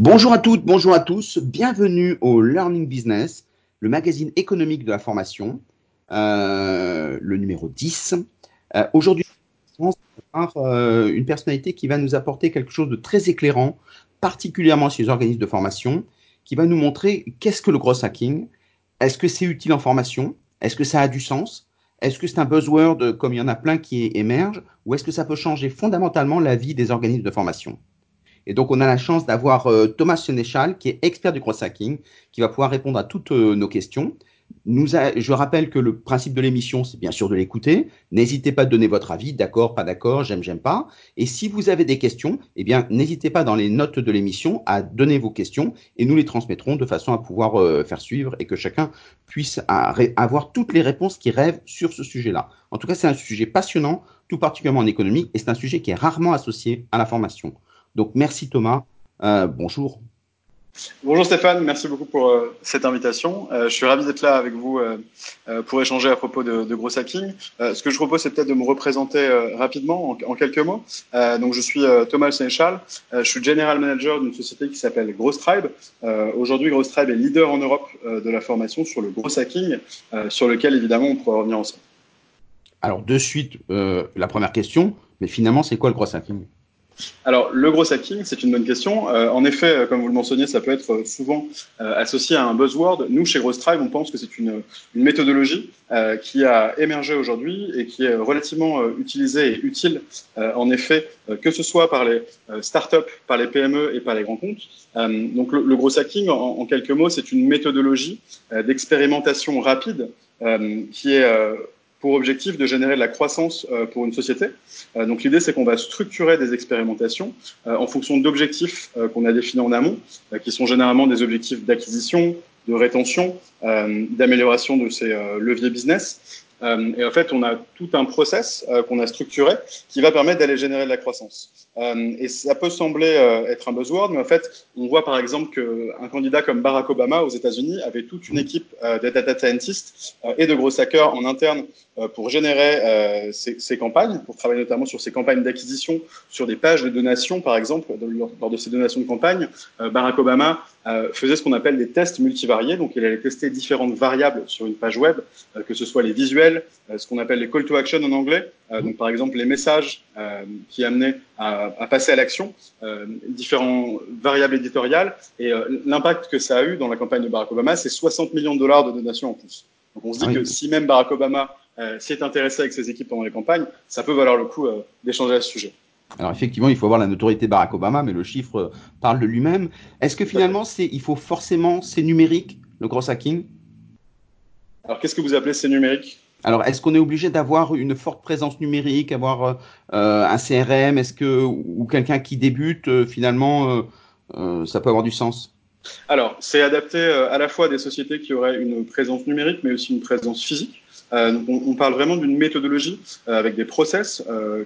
Bonjour à toutes, bonjour à tous, bienvenue au Learning Business, le magazine économique de la formation, euh, le numéro 10. Euh, Aujourd'hui, on va euh, une personnalité qui va nous apporter quelque chose de très éclairant, particulièrement chez les organismes de formation, qui va nous montrer qu'est-ce que le gros hacking, est-ce que c'est utile en formation, est-ce que ça a du sens, est-ce que c'est un buzzword comme il y en a plein qui émergent, ou est-ce que ça peut changer fondamentalement la vie des organismes de formation? Et donc, on a la chance d'avoir euh, Thomas Sénéchal, qui est expert du cross-hacking, qui va pouvoir répondre à toutes euh, nos questions. Je rappelle que le principe de l'émission, c'est bien sûr de l'écouter. N'hésitez pas à donner votre avis, d'accord, pas d'accord, j'aime, j'aime pas. Et si vous avez des questions, eh bien, n'hésitez pas dans les notes de l'émission à donner vos questions et nous les transmettrons de façon à pouvoir euh, faire suivre et que chacun puisse avoir toutes les réponses qui rêvent sur ce sujet-là. En tout cas, c'est un sujet passionnant, tout particulièrement en économie, et c'est un sujet qui est rarement associé à la formation. Donc merci Thomas. Euh, bonjour. Bonjour Stéphane, merci beaucoup pour euh, cette invitation. Euh, je suis ravi d'être là avec vous pour échanger à propos de, de Gros Hacking. ce que je propose, c'est peut-être de me représenter rapidement en, quelques mots. donc, je suis Thomas Sénéchal. je suis General Manager d'une société qui s'appelle Gross Tribe. Aujourd'hui, Gross Tribe est leader en Europe de la formation sur le Gros Hacking, sur lequel, évidemment, on pourra revenir ensemble. Alors, de suite, la première question, mais finalement, c'est quoi le Gros Hacking? Alors, le gros hacking, c'est une bonne question. Euh, en effet, euh, comme vous le mentionniez, ça peut être souvent euh, associé à un buzzword. Nous, chez Gross Tribe, on pense que c'est une, une, méthodologie qui a émergé aujourd'hui et qui est relativement utilisée et utile, en effet, que ce soit par les startups, par les PME et par les grands comptes. donc, le, gros hacking, en quelques mots, c'est une méthodologie d'expérimentation rapide qui est pour objectif de générer de la croissance euh, pour une société. Euh, donc l'idée, c'est qu'on va structurer des expérimentations euh, en fonction d'objectifs qu'on a définis en amont, qui sont généralement des objectifs d'acquisition, de rétention, d'amélioration de ces leviers business. Et en fait, on a tout un process qu'on a structuré qui va permettre d'aller générer de la croissance. Euh, et ça peut sembler être un buzzword, mais en fait, on voit par exemple qu'un candidat comme Barack Obama aux États-Unis avait toute une équipe de data scientists et de gros hackers en interne pour générer ces, campagnes, pour travailler notamment sur ces campagnes d'acquisition, sur des pages de donation, par exemple, lors de ces donations de campagne. Barack Obama faisait ce qu'on appelle des tests multivariés, donc il allait tester différentes variables sur une page web, que ce soit les visuels, euh, ce qu'on appelle les call to action en anglais, euh, donc par exemple les messages euh, qui amenaient à, à passer à l'action, différents variables éditoriales, et l'impact que ça a eu dans la campagne de Barack Obama, c'est 60 millions de dollars de donations en plus. Donc on se dit ah que si même Barack Obama s'est intéressé avec ses équipes pendant les campagnes, ça peut valoir le coup d'échanger à ce sujet. Alors effectivement, il faut avoir la notoriété Barack Obama, mais le chiffre parle de lui-même. Est-ce que finalement, c'est, il faut forcément, c'est numérique, le gros hacking? Alors qu'est-ce que vous appelez c'est numérique? Alors, est-ce qu'on est obligé d'avoir une forte présence numérique, avoir euh, un CRM, est-ce que ou quelqu'un qui débute euh, finalement, euh, ça peut avoir du sens? Alors, c'est adapté à la fois à des sociétés qui auraient une présence numérique, mais aussi une présence physique. On, parle vraiment d'une méthodologie avec des process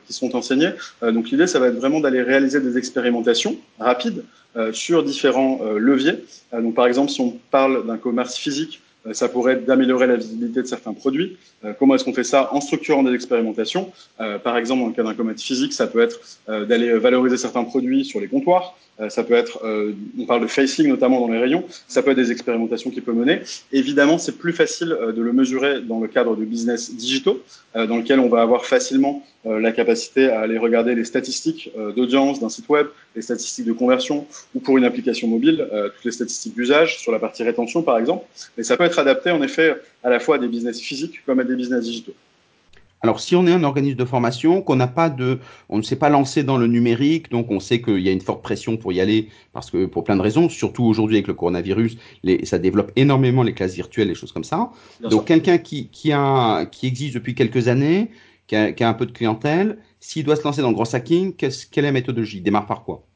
qui sont enseignés. donc, l'idée, ça va être vraiment d'aller réaliser des expérimentations rapides sur différents leviers. donc, par exemple, si on parle d'un commerce physique ça pourrait être d'améliorer la visibilité de certains produits. Euh, comment est-ce qu'on fait ça En structurant des expérimentations. Euh, par exemple, dans le cas d'un commerce physique, ça peut être d'aller valoriser certains produits sur les comptoirs. ça peut être, on parle de facing notamment dans les rayons. Ça peut être des expérimentations qu'il peut mener. Évidemment, c'est plus facile de le mesurer dans le cadre de business digitaux, dans lequel on va avoir facilement la capacité à aller regarder les statistiques d'audience d'un site web, les statistiques de conversion, ou pour une application mobile, toutes les statistiques d'usage sur la partie rétention, par exemple. Mais ça peut être adapté en effet à la fois à des business physiques comme à des business digitaux. Alors, si on est un organisme de formation, qu'on n'a pas de, on ne s'est pas lancé dans le numérique, donc on sait qu'il y a une forte pression pour y aller, parce que pour plein de raisons, surtout aujourd'hui avec le coronavirus, les, ça développe énormément les classes virtuelles, les choses comme ça. donc, quelqu'un qui, qui, a, qui existe depuis quelques années, qui a, qui a un peu de clientèle, s'il doit se lancer dans le gros hacking, quelle est la méthodologie? Il démarre par quoi?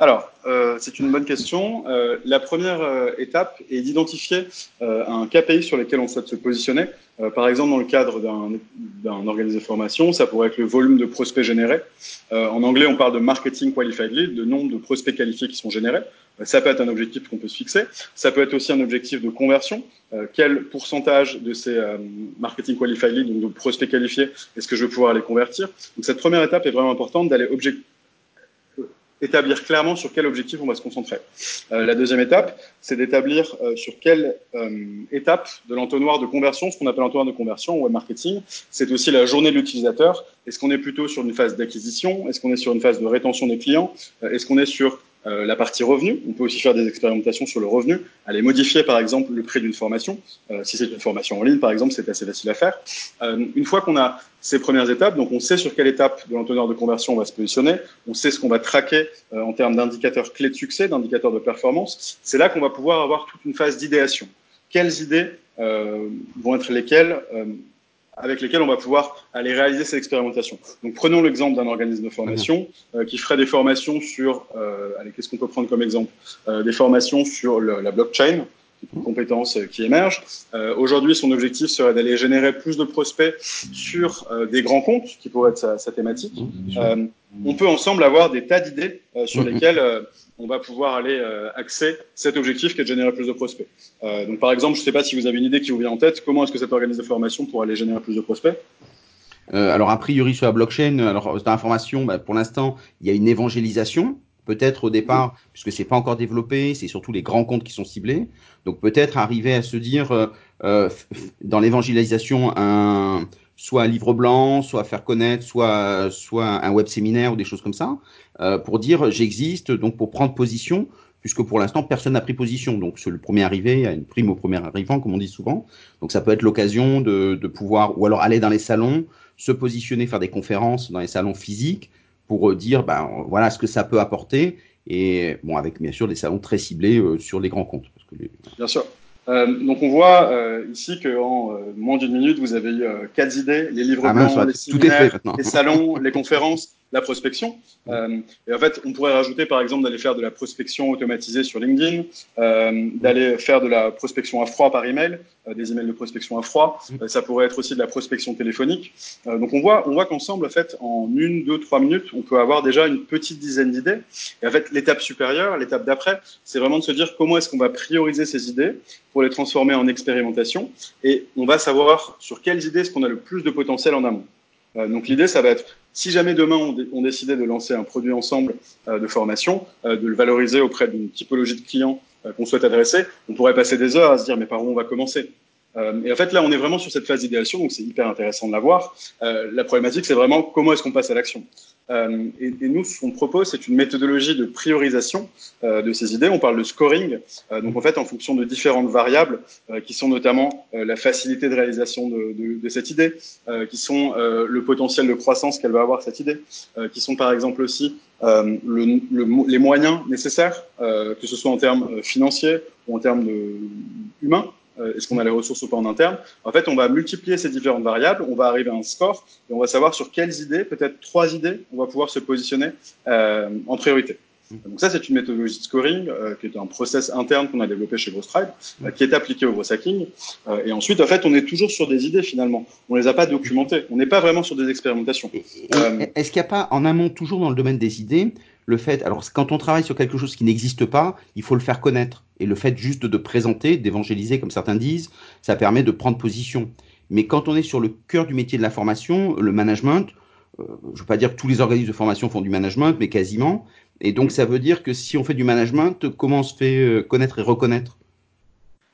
Alors, euh, c'est une bonne question. Euh, la première euh, étape est d'identifier un KPI sur lequel on souhaite se positionner. par exemple, dans le cadre d'un organisme de formation, ça pourrait être le volume de prospects générés. en anglais, on parle de marketing qualified lead, de nombre de prospects qualifiés qui sont générés. Ça peut être un objectif qu'on peut se fixer. Ça peut être aussi un objectif de conversion. quel pourcentage de ces marketing qualified leads, donc de prospects qualifiés, est-ce que je vais pouvoir les convertir? Donc, cette première étape est vraiment importante d'aller établir clairement sur quel objectif on va se concentrer. Euh, la deuxième étape, c'est d'établir euh, sur quelle euh, étape de l'entonnoir de conversion, ce qu'on appelle l'entonnoir de conversion web marketing, c'est aussi la journée de l'utilisateur. Est-ce qu'on est plutôt sur une phase d'acquisition? Est-ce qu'on est sur une phase de rétention des clients? Est-ce qu'on est sur euh, la partie revenu. On peut aussi faire des expérimentations sur le revenu, aller modifier par exemple le prix d'une formation. Euh, si c'est une formation en ligne, par exemple, c'est assez facile à faire. Euh, une fois qu'on a ces premières étapes, donc on sait sur quelle étape de l'entonnoir de conversion on va se positionner, on sait ce qu'on va traquer en termes d'indicateurs clés de succès, d'indicateurs de performance. C'est là qu'on va pouvoir avoir toute une phase d'idéation. Quelles idées vont être lesquelles avec lesquels on va pouvoir aller réaliser ces expérimentations. Donc prenons l'exemple d'un organisme de formation euh, qui ferait des formations sur, euh, allez, qu'est-ce qu'on peut prendre comme exemple? Euh, Des formations sur le, la blockchain, une compétence qui émerge. Euh, Aujourd'hui, son objectif serait d'aller générer plus de prospects sur euh, des grands comptes, qui pourraient être sa, sa thématique. Euh, on peut ensemble avoir des tas d'idées sur lesquelles on va pouvoir aller euh, axer cet objectif qui est de générer plus de prospects. Euh, donc, par exemple, je ne sais pas si vous avez une idée qui vous vient en tête, comment est-ce que cet organisme de formation pourrait aller générer plus de prospects? Euh, Alors, a priori, sur la blockchain, alors, dans l'information, bah, pour l'instant, il y a une évangélisation. Peut-être au départ, puisque c'est pas encore développé, c'est surtout les grands comptes qui sont ciblés. Donc peut-être arriver à se dire euh, euh dans l'évangélisation un soit un livre blanc, soit faire connaître, soit soit un web séminaire ou des choses comme ça. Euh, pour dire j'existe, donc pour prendre position, puisque pour l'instant personne n'a pris position. Donc c'est le premier arrivé, a une prime au premier arrivant, comme on dit souvent. Donc ça peut être l'occasion de, de, pouvoir, ou alors aller dans les salons, se positionner, faire des conférences dans les salons physiques pour euh, dire ben voilà ce que ça peut apporter. Et bon, avec bien sûr des salons très ciblés euh, sur les grands comptes. Bien sûr. Euh, donc on voit euh, ici qu'en euh, moins d'une minute, vous avez eu quatre idées, les livres ah, blancs, les séminaires, les salons, les conférences, la prospection. Euh, et en fait, on pourrait rajouter par exemple d'aller faire de la prospection automatisée sur LinkedIn, euh, d'aller faire de la prospection à froid par email, euh, des emails de prospection à froid. Euh, ça pourrait être aussi de la prospection téléphonique. Donc on voit, on voit qu'ensemble, en fait, en une, deux, trois minutes, on peut avoir déjà une petite dizaine d'idées. Et en fait, l'étape supérieure, l'étape d'après, c'est vraiment de se dire comment est-ce qu'on va prioriser ces idées pour les transformer en expérimentation. Et on va savoir sur quelles idées est-ce qu'on a le plus de potentiel en amont. Donc l'idée, ça va être, si jamais demain on, décidait de lancer un produit ensemble euh, de formation, euh, de le valoriser auprès d'une typologie de clients qu'on souhaite adresser, on pourrait passer des heures à se dire mais par où on va commencer? Et en fait, là, on est vraiment sur cette phase d'idéation, donc c'est hyper intéressant de la voir. la problématique, c'est vraiment comment est-ce qu'on passe à l'action. Euh, et, et, nous, ce qu'on propose, c'est une méthodologie de priorisation euh, de ces idées. On parle de scoring. Euh, donc, en fait, en fonction de différentes variables, euh, qui sont notamment euh, la facilité de réalisation de, de, de cette idée, euh, qui sont le potentiel de croissance qu'elle va avoir cette idée, qui sont par exemple aussi le, le, les moyens nécessaires, que ce soit en termes financiers ou en termes humains. Euh, est-ce qu'on a les ressources ou pas en interne En fait, on va multiplier ces différentes variables, on va arriver à un score et on va savoir sur quelles idées, peut-être trois idées, on va pouvoir se positionner euh, en priorité. Donc ça, c'est une méthodologie de scoring euh, qui est un process interne qu'on a développé chez GrowStribe, euh, qui est appliqué au gros hacking. Euh, et ensuite, en fait, on est toujours sur des idées finalement. On les a pas documentées. On n'est pas vraiment sur des expérimentations. Est-ce qu'il n'y a pas en amont, toujours dans le domaine des idées, le fait, alors quand on travaille sur quelque chose qui n'existe pas, il faut le faire connaître. Et le fait juste de présenter, d'évangéliser, comme certains disent, ça permet de prendre position. Mais quand on est sur le cœur du métier de la formation, le management, euh, je ne veux pas dire que tous les organismes de formation font du management, mais quasiment. Et donc ça veut dire que si on fait du management, comment on se fait euh, connaître et reconnaître?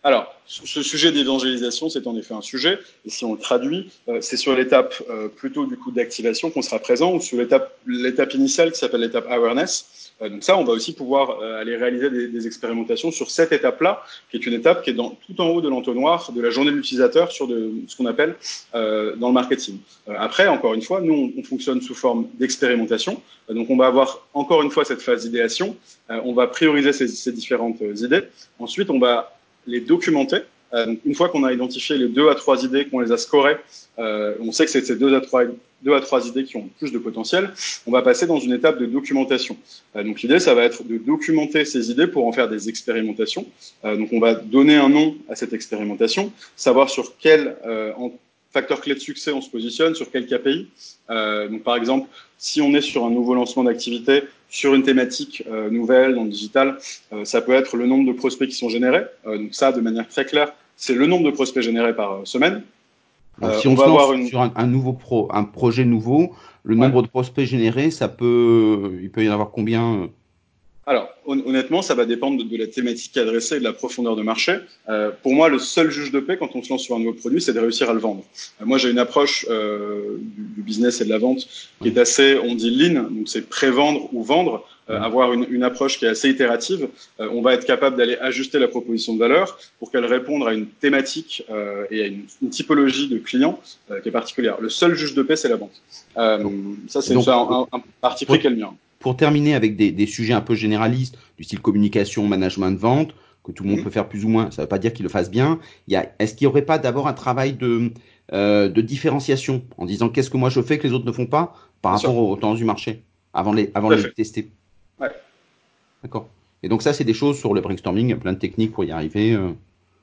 Alors, ce sujet d'évangélisation, c'est en effet un sujet. Et si on le traduit, euh, c'est sur l'étape euh, plutôt du coup d'activation qu'on sera présent, ou sur l'étape l'étape initiale qui s'appelle l'étape awareness. Euh, donc ça, on va aussi pouvoir aller réaliser des, des, expérimentations sur cette étape-là, qui est une étape qui est dans, tout en haut de l'entonnoir de la journée de l'utilisateur sur de, ce qu'on appelle euh, dans le marketing. après, encore une fois, nous, on fonctionne sous forme d'expérimentation. donc on va avoir encore une fois cette phase d'idéation. on va prioriser ces, ces différentes idées. Ensuite, on va les documenter. Euh, une fois qu'on a identifié les deux à trois idées, qu'on les a scorées, euh, on sait que c'est ces deux à trois idées qui ont plus de potentiel, on va passer dans une étape de documentation. Euh, donc l'idée, ça va être de documenter ces idées pour en faire des expérimentations. Donc on va donner un nom à cette expérimentation, savoir sur quel facteur clé de succès on se positionne, sur quel KPI. Donc par exemple, si on est sur un nouveau lancement d'activité, sur une thématique euh, nouvelle dans le digital, euh, ça peut être le nombre de prospects qui sont générés. Euh, donc ça, de manière très claire, c'est le nombre de prospects générés par semaine. si on, se lance sur un, nouveau pro, un projet nouveau, le nombre de prospects générés, ça peut, il peut y en avoir combien alors, honnêtement, ça va dépendre de, la thématique adressée et de la profondeur de marché. Euh, pour moi, le seul juge de paix quand on se lance sur un nouveau produit, c'est de réussir à le vendre. Euh, moi, j'ai une approche euh, du, business et de la vente qui est assez, on dit lean, donc c'est pré-vendre ou vendre. avoir une, approche qui est assez itérative, on va être capable d'aller ajuster la proposition de valeur pour qu'elle réponde à une thématique et à une, typologie de clients qui est particulière. Le seul juge de paix, c'est la vente. ça, c'est un, un, parti pris qu'elle mien pour terminer avec des, sujets un peu généralistes, du style communication, management, vente, que tout le monde mhm. peut faire plus ou moins, ça ne veut pas dire qu'il le fasse bien. Est-ce qu'il n'y aurait pas d'abord un travail de, euh, de différenciation en disant qu'est-ce que moi je fais que les autres ne font pas par rapport aux tendances du marché avant, les, avant de les tester? Ouais. D'accord. Et donc ça, c'est des choses sur le brainstorming, il y a plein de techniques pour y arriver. Euh.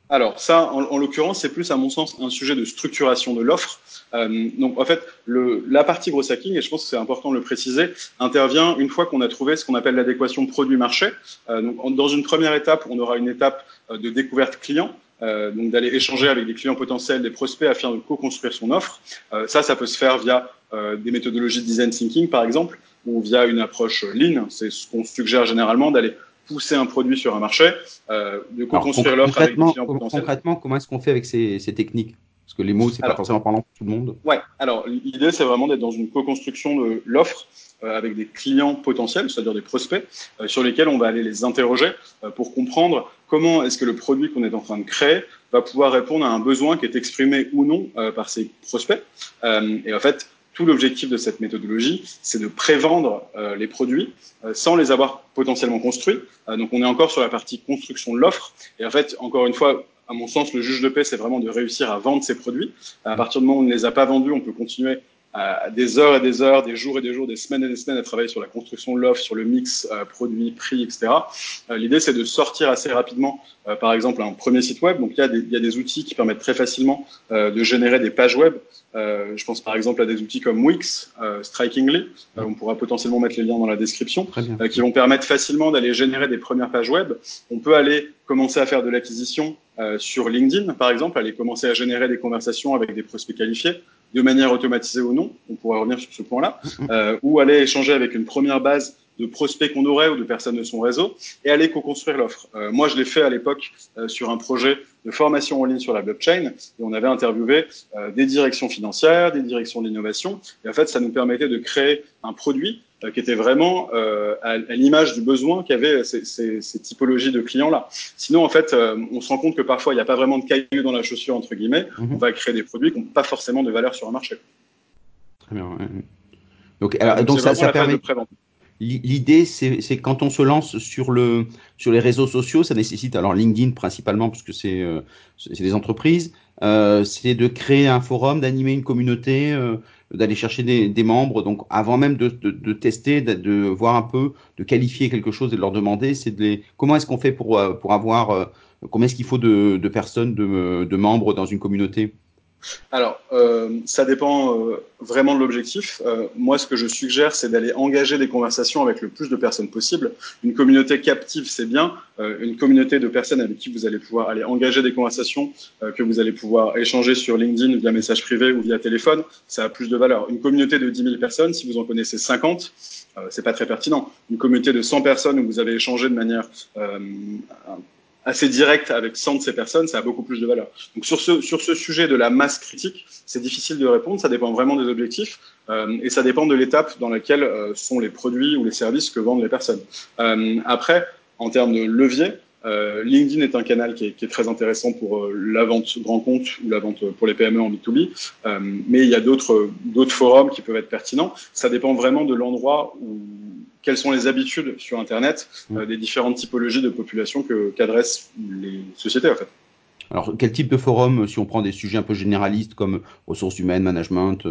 Alors ça, en, l'occurrence, c'est plus à mon sens un sujet de structuration de l'offre. Euh, donc en fait, le, la partie gros hacking, et je pense que c'est important de le préciser, intervient une fois qu'on a trouvé ce qu'on appelle l'adéquation produit-marché. Euh, donc dans une première étape, on aura une étape euh, de découverte client. Euh, donc d'aller échanger avec des clients potentiels, des prospects afin de co-construire son offre. Euh, ça, ça peut se faire via euh, des méthodologies de design thinking, par exemple, ou via une approche lean. C'est ce qu'on suggère généralement d'aller pousser un produit sur un marché, euh, de construire l'offre avec des clients potentiels. Concrètement, comment est-ce qu'on fait avec ces, ces techniques? Parce que les mots, c'est pas forcément parlant pour tout le monde. Ouais. Alors l'idée, c'est vraiment d'être dans une co-construction de l'offre euh, avec des clients potentiels, c'est-à-dire des prospects, euh, sur lesquels on va aller les interroger euh, pour comprendre comment est-ce que le produit qu'on est en train de créer va pouvoir répondre à un besoin qui est exprimé ou non par ces prospects. et en fait, tout l'objectif de cette méthodologie, c'est de prévendre euh, les produits euh, sans les avoir potentiellement construits. Euh, donc on est encore sur la partie construction de l'offre. Et en fait, encore une fois, à mon sens, le juge de paix, c'est vraiment de réussir à vendre ces produits. À partir du moment où on ne les a pas vendus, on peut continuer des heures et des heures, des jours et des jours, des semaines et des semaines à travailler sur la construction de l'offre, sur le mix produit, prix, etc. L'idée, c'est de sortir assez rapidement, par exemple, un premier site web. Donc, il y, a des, il y a des outils qui permettent très facilement de générer des pages web euh, je pense par exemple à des outils comme Wix, euh, Strikingly, euh, on pourra potentiellement mettre les liens dans la description, qui vont permettre facilement d'aller générer des premières pages web. On peut aller commencer à faire de l'acquisition sur LinkedIn, par exemple, aller commencer à générer des conversations avec des prospects qualifiés de manière automatisée ou non, on pourra revenir sur ce point-là, mm-hmm. ou aller échanger avec une première base de prospects qu'on aurait ou de personnes de son réseau et aller co-construire l'offre. Euh, moi, je l'ai fait à l'époque euh, sur un projet de formation en ligne sur la blockchain et on avait interviewé euh, des directions financières, des directions d'innovation et en fait, ça nous permettait de créer un produit qui était vraiment à, l'image du besoin qu'avaient ces, ces, ces, typologies de clients-là. Sinon, en fait, on se rend compte que parfois, il n'y a pas vraiment de caillou dans la chaussure, entre guillemets. Mhm. On va créer des produits qui n'ont pas forcément de valeur sur un marché. Très bien. Donc, alors, donc ça, ça permet... L'idée, c'est quand on se lance sur, le, sur les réseaux sociaux, ça nécessite, alors LinkedIn principalement, parce que c'est euh, des entreprises, euh, c'est de créer un forum, d'animer une communauté, euh, d'aller chercher des, membres. Donc, avant même de, tester, de, voir un peu, de qualifier quelque chose et de leur demander, c'est de les, comment est-ce qu'on fait pour, euh, pour avoir, euh, combien est-ce qu'il faut de, personnes, de membres dans une communauté? Alors, euh, ça dépend euh, vraiment de l'objectif. Euh, moi, ce que je suggère, c'est d'aller engager des conversations avec le plus de personnes possible. Une communauté captive, c'est bien. une communauté de personnes avec qui vous allez pouvoir aller engager des conversations, que vous allez pouvoir échanger sur LinkedIn via message privé ou via téléphone, ça a plus de valeur. Une communauté de 10 000 personnes, si vous en connaissez 50, c'est pas très pertinent. Une communauté de 100 personnes où vous avez échangé de manière assez direct avec 100 de ces personnes, ça a beaucoup plus de valeur. Donc sur ce, sur ce sujet de la masse critique, c'est difficile de répondre, ça dépend vraiment des objectifs euh, et ça dépend de l'étape dans laquelle euh, sont les produits ou les services que vendent les personnes. Euh, après, en termes de levier, euh, LinkedIn est un canal qui est, qui est très intéressant pour euh, la vente grand compte ou la vente pour les PME en B2B, euh, mais il y a d'autres forums qui peuvent être pertinents. Ça dépend vraiment de l'endroit où quelles sont les habitudes sur Internet mmh. des différentes typologies de population qu'adressent les sociétés en fait. Alors, quel type de forum, si on prend des sujets un peu généralistes comme ressources humaines, management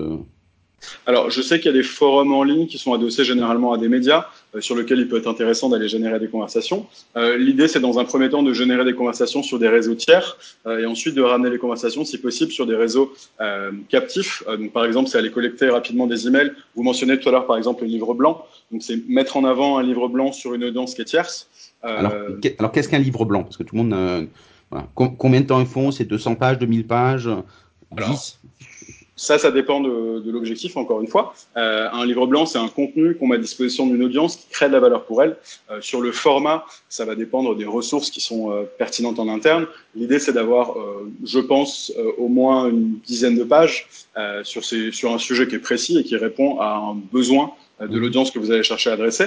alors, je sais qu'il y a des forums en ligne qui sont adossés généralement à des médias euh, sur lesquels il peut être intéressant d'aller générer des conversations. Euh, L'idée, c'est dans un premier temps de générer des conversations sur des réseaux tiers euh, et ensuite de ramener les conversations, si possible, sur des réseaux euh, captifs. Euh, donc, par exemple, c'est aller collecter rapidement des emails. Vous mentionnez tout à l'heure, par exemple, le livre blanc. Donc, c'est mettre en avant un livre blanc sur une audience qui est tierce. alors, alors qu'est-ce qu'un livre blanc? Parce que tout le monde... Voilà. Combien de temps ils font? C'est 200 pages, 2000 pages? 10 ça, ça dépend de, de l'objectif, encore une fois. Euh, un livre blanc, c'est un contenu qu'on met à disposition d'une audience qui crée de la valeur pour elle. Euh, sur le format, ça va dépendre des ressources qui sont euh, pertinentes en interne. L'idée, c'est d'avoir, euh, je pense, euh, au moins une dizaine de pages sur, ces, sur un sujet qui est précis et qui répond à un besoin de l'audience que vous allez chercher à adresser.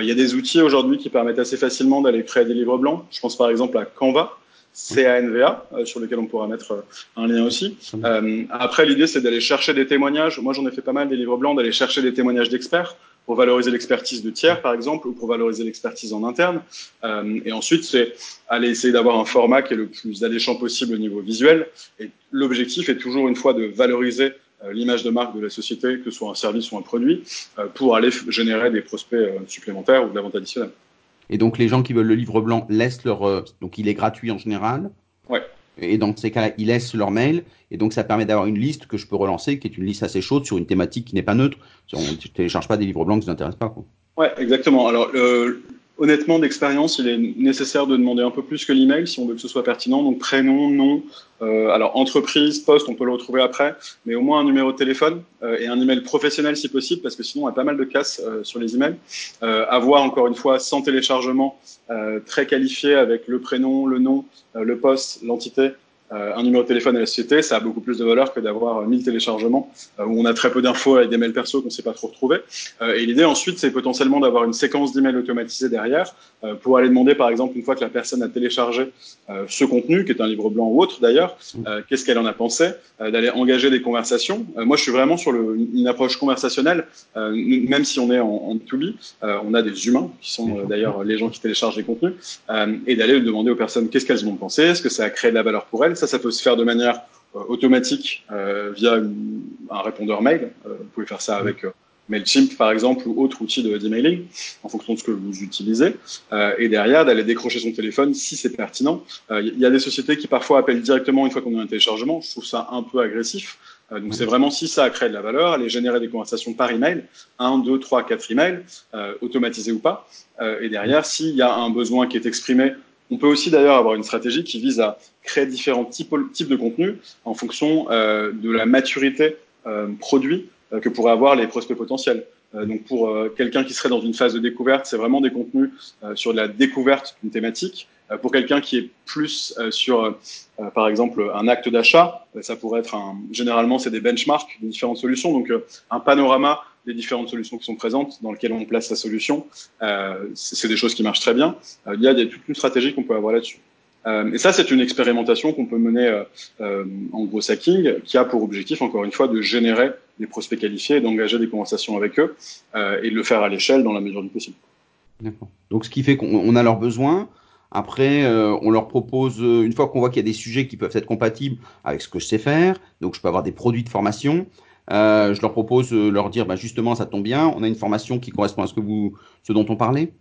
il y a des outils aujourd'hui qui permettent assez facilement d'aller créer des livres blancs. Je pense par exemple à Canva, CANVA, euh, sur lequel on pourra mettre euh, un lien aussi. Euh, après, l'idée, c'est d'aller chercher des témoignages. Moi, j'en ai fait pas mal des livres blancs, d'aller chercher des témoignages d'experts pour valoriser l'expertise de tiers, par exemple, ou pour valoriser l'expertise en interne. Euh, et ensuite, c'est aller essayer d'avoir un format qui est le plus alléchant possible au niveau visuel. Et l'objectif est toujours, une fois, de valoriser l'image de marque de la société, que ce soit un service ou un produit, pour aller générer des prospects supplémentaires ou de la vente additionnelle. Et donc, les gens qui veulent le livre blanc laissent leur. Euh, donc, il est gratuit en général. Ouais. Et dans ces cas-là, ils laissent leur mail. Et donc, ça permet d'avoir une liste que je peux relancer, qui est une liste assez chaude sur une thématique qui n'est pas neutre. On ne télécharge pas des livres blancs qui ne nous intéressent pas. Quoi. Ouais, exactement. Alors, euh, honnêtement, d'expérience, il est nécessaire de demander un peu plus que l'email si on veut que ce soit pertinent. Donc prénom, nom, euh, alors entreprise, poste, on peut le retrouver après, mais au moins un numéro de téléphone euh, et un email professionnel si possible, parce que sinon on a pas mal de casse euh, sur les emails. Avoir encore une fois sans téléchargement, très qualifié avec le prénom, le nom, le poste, l'entité un numéro de téléphone à la société, ça a beaucoup plus de valeur que d'avoir 1000 téléchargements euh, où on a très peu d'infos avec des mails perso qu'on ne sait pas trop retrouver. Euh, et l'idée ensuite, c'est potentiellement d'avoir une séquence d'emails automatisés derrière pour aller demander, par exemple, une fois que la personne a téléchargé ce contenu, qui est un livre blanc ou autre d'ailleurs, qu'est-ce qu'elle en a pensé, d'aller engager des conversations. moi, je suis vraiment sur une approche conversationnelle, même si on est en, 2B, on a des humains qui sont d'ailleurs les gens qui téléchargent les contenus, et d'aller demander aux personnes qu'est-ce qu'elles ont pensé, est-ce que ça a créé de la valeur pour elles, ça, peut se faire de manière euh, automatique euh, via un répondeur mail. Euh, vous pouvez faire ça avec MailChimp, par exemple, ou autre outil d'emailing, en fonction de ce que vous utilisez. et derrière, d'aller décrocher son téléphone si c'est pertinent. Il y a des sociétés qui parfois appellent directement une fois qu'on a un téléchargement. Je trouve ça un peu agressif. donc c'est vraiment si ça a créé de la valeur, aller générer des conversations par email, 1, 2, 3, 4 emails, automatisés ou pas. et derrière, s'il y a un besoin qui est exprimé on peut aussi d'ailleurs avoir une stratégie qui vise à créer différents types, de contenus en fonction euh, de la maturité euh, produit euh, que pourraient avoir les prospects potentiels. Donc pour quelqu'un qui serait dans une phase de découverte, c'est vraiment des contenus sur la découverte d'une thématique. pour quelqu'un qui est plus sur, par exemple, un acte d'achat, ça pourrait être un, généralement c'est des benchmarks de différentes solutions, donc un panorama des différentes solutions qui sont présentes, dans lesquelles on place sa solution. Euh, c'est des choses qui marchent très bien. Euh, il y a des, toute une stratégie qu'on peut avoir là-dessus. Euh, et ça, c'est une expérimentation qu'on peut mener en gros hacking, qui a pour objectif, encore une fois, de générer des prospects qualifiés, d'engager des conversations avec eux et de le faire à l'échelle dans la mesure du possible. Donc, ce qui fait qu'on a leurs besoins. Après, on leur propose, une fois qu'on voit qu'il y a des sujets qui peuvent être compatibles avec ce que je sais faire, donc je peux avoir des produits de formation, je leur propose de leur dire, bah, justement, ça tombe bien, on a une formation qui correspond à ce, que vous, ce dont on parlait.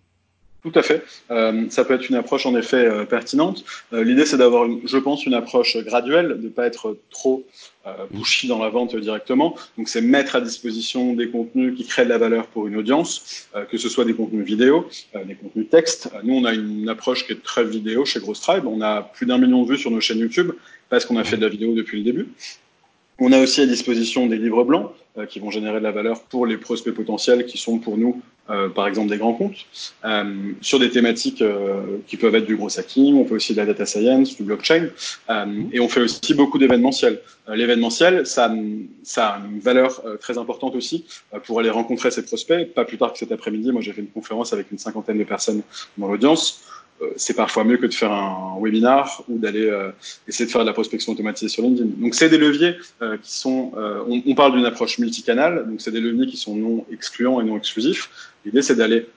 Tout à fait. Euh, ça peut être une approche en effet euh, pertinente. Euh, L'idée, c'est d'avoir, je pense, une approche graduelle, de ne pas être trop euh, pushy dans la vente directement. Donc, c'est mettre à disposition des contenus qui créent de la valeur pour une audience, euh, que ce soit des contenus vidéo, euh, des contenus texte. nous, on a une approche qui est très vidéo chez Gross Tribe. On a plus d'un million de vues sur nos chaînes YouTube parce qu'on a fait de la vidéo depuis le début. On a aussi à disposition des livres blancs euh, qui vont générer de la valeur pour les prospects potentiels qui sont pour nous, euh, par exemple, des grands comptes, euh, sur des thématiques euh, qui peuvent être du gros hacking, on fait aussi de la data science, du blockchain, euh, et on fait aussi beaucoup d'événementiels. Euh, l'événementiel, ça, ça a une valeur très importante aussi pour aller rencontrer ces prospects. Pas plus tard que cet après-midi, moi j'ai fait une conférence avec une cinquantaine de personnes dans l'audience. Euh, c'est parfois mieux que de faire un webinar ou d'aller euh, essayer de faire de la prospection automatisée sur LinkedIn. Donc c'est des leviers euh, qui sont, euh, on, on, parle d'une approche multicanale, donc c'est des leviers qui sont non excluants et non exclusifs. L'idée c'est d'aller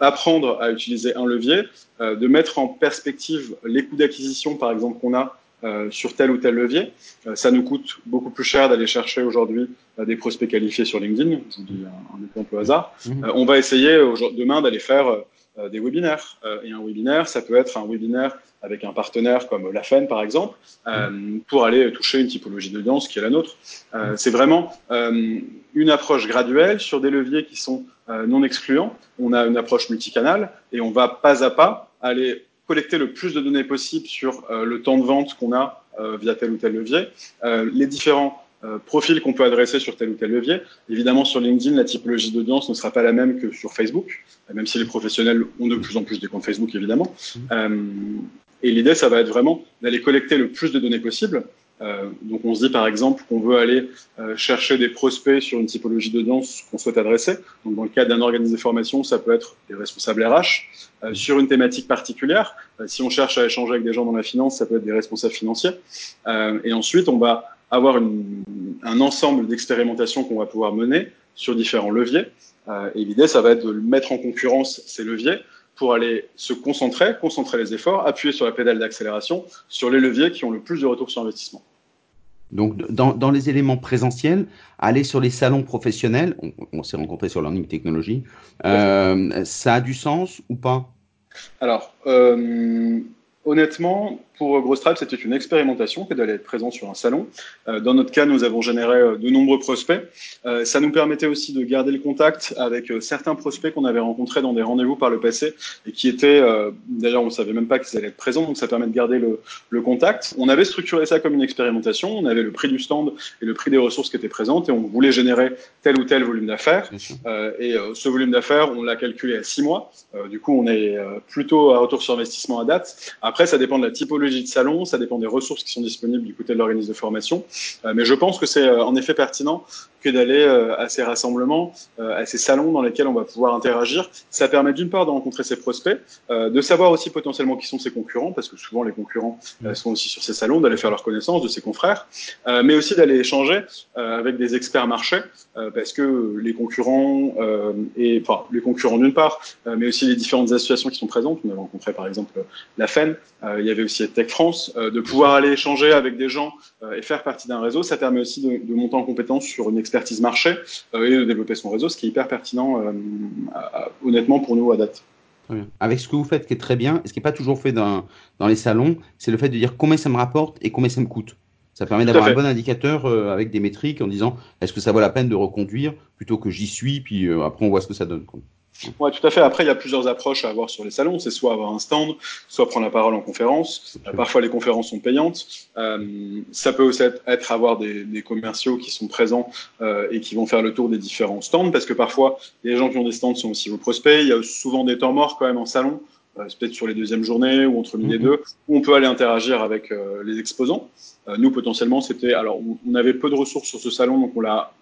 apprendre à utiliser un levier, euh, de mettre en perspective les coûts d'acquisition par exemple qu'on a euh, sur tel ou tel levier. ça nous coûte beaucoup plus cher d'aller chercher aujourd'hui des prospects qualifiés sur LinkedIn. Je vous dis un, un exemple au hasard. Mmh. on va essayer demain d'aller faire euh, des webinaires. Euh, et un webinaire, ça peut être un webinaire avec un partenaire comme la FEN par exemple, euh, pour aller toucher une typologie d'audience qui est la nôtre. Euh, c'est vraiment euh, une approche graduelle sur des leviers qui sont euh, non excluants. On a une approche multicanale et on va pas à pas aller collecter le plus de données possible sur le temps de vente qu'on a via tel ou tel levier, les différents profils qu'on peut adresser sur tel ou tel levier. Évidemment, sur LinkedIn, la typologie d'audience ne sera pas la même que sur Facebook, même si les professionnels ont de plus en plus des comptes Facebook, évidemment. Mmh. et l'idée, ça va être vraiment d'aller collecter le plus de données possible euh, donc on se dit par exemple qu'on veut aller euh, chercher des prospects sur une typologie d'audience qu'on souhaite adresser. Donc dans le cas d'un organisme de formation, ça peut être des responsables RH. Euh, sur une thématique particulière, si on cherche à échanger avec des gens dans la finance, ça peut être des responsables financiers. et ensuite, on va avoir une, un ensemble d'expérimentations qu'on va pouvoir mener sur différents leviers. et l'idée, ça va être de mettre en concurrence ces leviers pour aller se concentrer, concentrer les efforts, appuyer sur la pédale d'accélération, sur les leviers qui ont le plus de retour sur investissement. Donc, dans, les éléments présentiels, aller sur les salons professionnels, on, s'est rencontré sur Learning Technology, euh, ça a du sens ou pas? Alors, euh, honnêtement, pour Grostripe, c'était une expérimentation que d'aller être présent sur un salon. Euh, dans notre cas, nous avons généré euh, de nombreux prospects. Euh, ça nous permettait aussi de garder le contact avec certains prospects qu'on avait rencontrés dans des rendez-vous par le passé et qui étaient, d'ailleurs, on ne savait même pas qu'ils allaient être présents, donc ça permet de garder le, le, contact. On avait structuré ça comme une expérimentation. On avait le prix du stand et le prix des ressources qui étaient présentes et on voulait générer tel ou tel volume d'affaires. et ce volume d'affaires, on l'a calculé à six mois. du coup, on est plutôt à retour sur investissement à date. Après, ça dépend de la typologie de salon, ça dépend des ressources qui sont disponibles du côté de l'organisme de formation. Euh, mais je pense que c'est euh, en effet pertinent que d'aller euh, à ces rassemblements, à ces salons dans lesquels on va pouvoir interagir. Ça permet d'une part de rencontrer ses prospects, de savoir aussi potentiellement qui sont ses concurrents, parce que souvent les concurrents sont aussi sur ces salons, d'aller faire leur connaissance de ses confrères, mais aussi d'aller échanger avec des experts marchés, parce que les concurrents, et, enfin les concurrents d'une part, mais aussi les différentes associations qui sont présentes. On a rencontré par exemple la FEN, il y avait aussi Tech France, euh, de pouvoir aller échanger avec des gens euh, et faire partie d'un réseau, ça permet aussi de, monter en compétence sur une expertise marché euh, et de développer son réseau, ce qui est hyper pertinent, honnêtement, pour nous à date. Avec ce que vous faites qui est très bien, et ce qui n'est pas toujours fait dans, dans les salons, c'est le fait de dire combien ça me rapporte et combien ça me coûte. Ça permet d'avoir un bon indicateur avec des métriques en disant est-ce que ça vaut la peine de reconduire plutôt que j'y suis, puis après on voit ce que ça donne. Oui, tout à fait. Après, il y a plusieurs approches à avoir sur les salons. C'est soit avoir un stand, soit prendre la parole en conférence. Euh, parfois, les conférences sont payantes. Euh, ça peut aussi être, avoir des, commerciaux qui sont présents euh, et qui vont faire le tour des différents stands, parce que parfois, les gens qui ont des stands sont aussi vos prospects. Il y a souvent des temps morts quand même en salon. peut-être sur les deuxièmes journées ou entre midi et mhm. deux, où on peut aller interagir avec les exposants. nous, potentiellement, c'était. Alors, on avait peu de ressources sur ce salon, donc on l'a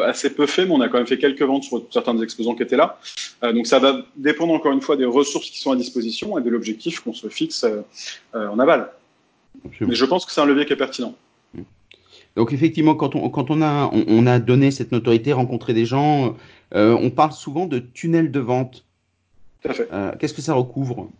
assez peu fait, mais on a quand même fait quelques ventes sur certains des exposants qui étaient là. Euh, donc ça va dépendre encore une fois des ressources qui sont à disposition et de l'objectif qu'on se fixe euh, en aval. Mais je pense que c'est un levier qui est pertinent. Donc effectivement, quand on, quand on, a, on, a donné cette notoriété, rencontré des gens, on parle souvent de tunnel de vente. Qu'est-ce que ça recouvre?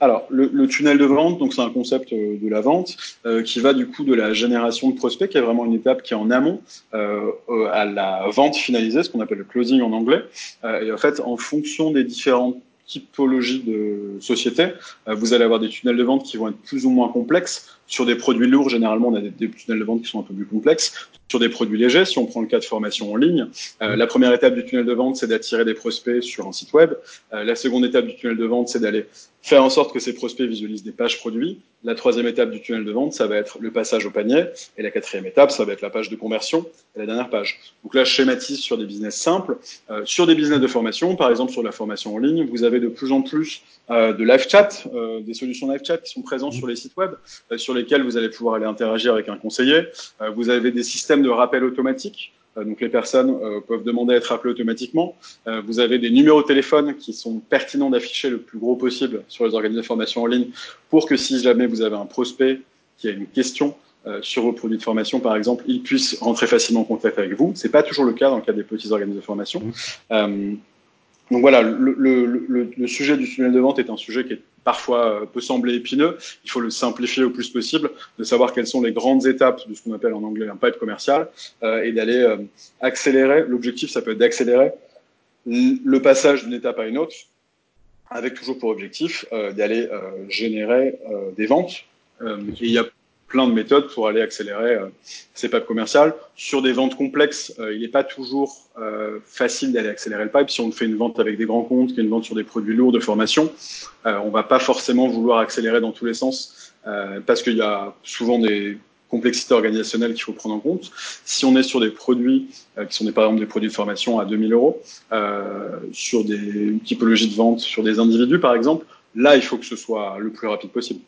Alors, le, tunnel de vente, donc c'est un concept euh, de la vente euh, qui va du coup de la génération de prospects, qui est vraiment une étape qui est en amont, euh, à la vente finalisée, ce qu'on appelle le closing en anglais. et en fait, en fonction des différentes typologies de sociétés, vous allez avoir des tunnels de vente qui vont être plus ou moins complexes. Sur des produits lourds, généralement, on a des, des tunnels de vente qui sont un peu plus complexes sur des produits légers, si on prend le cas de formation en ligne, euh, la première étape du tunnel de vente, c'est d'attirer des prospects sur un site web. Euh, la seconde étape du tunnel de vente, c'est d'aller faire en sorte que ces prospects visualisent des pages produits. La troisième étape du tunnel de vente, ça va être le passage au panier. Et la quatrième étape, ça va être la page de conversion et la dernière page. Donc là, je schématise sur des business simples. Euh, sur des business de formation, par exemple sur la formation en ligne, vous avez de plus en plus de live chat, des solutions live chat qui sont présentes sur les sites web, sur lesquels vous allez pouvoir aller interagir avec un conseiller. vous avez des systèmes de rappel automatique. Euh, donc les personnes euh, peuvent demander à être appelées automatiquement. Euh, vous avez des numéros de téléphone qui sont pertinents d'afficher le plus gros possible sur les organismes de formation en ligne pour que si jamais vous avez un prospect qui a une question sur vos produits de formation, par exemple, il puisse rentrer facilement en contact avec vous. C'est pas toujours le cas dans le cas des petits organismes de formation. Mmh. Donc voilà, le, sujet du tunnel de vente est un sujet qui est parfois euh, peut sembler épineux. Il faut le simplifier au plus possible, de savoir quelles sont les grandes étapes de ce qu'on appelle en anglais un pipe commercial euh, et d'aller euh, accélérer. L'objectif, ça peut être d'accélérer le passage d'une étape à une autre, avec toujours pour objectif d'aller générer des ventes. et il y a plein de méthodes pour aller accélérer euh, ces pipes commerciales. Sur des ventes complexes, euh, il n'est pas toujours euh, facile d'aller accélérer le pipe. Si on fait une vente avec des grands comptes, qui une vente sur des produits lourds de formation, on va pas forcément vouloir accélérer dans tous les sens parce qu'il y a souvent des complexité organisationnelle qu'il faut prendre en compte. Si on est sur des produits qui sont des, par exemple des produits de formation à 2000 euros, sur des typologies de vente, sur des individus par exemple, là, il faut que ce soit le plus rapide possible.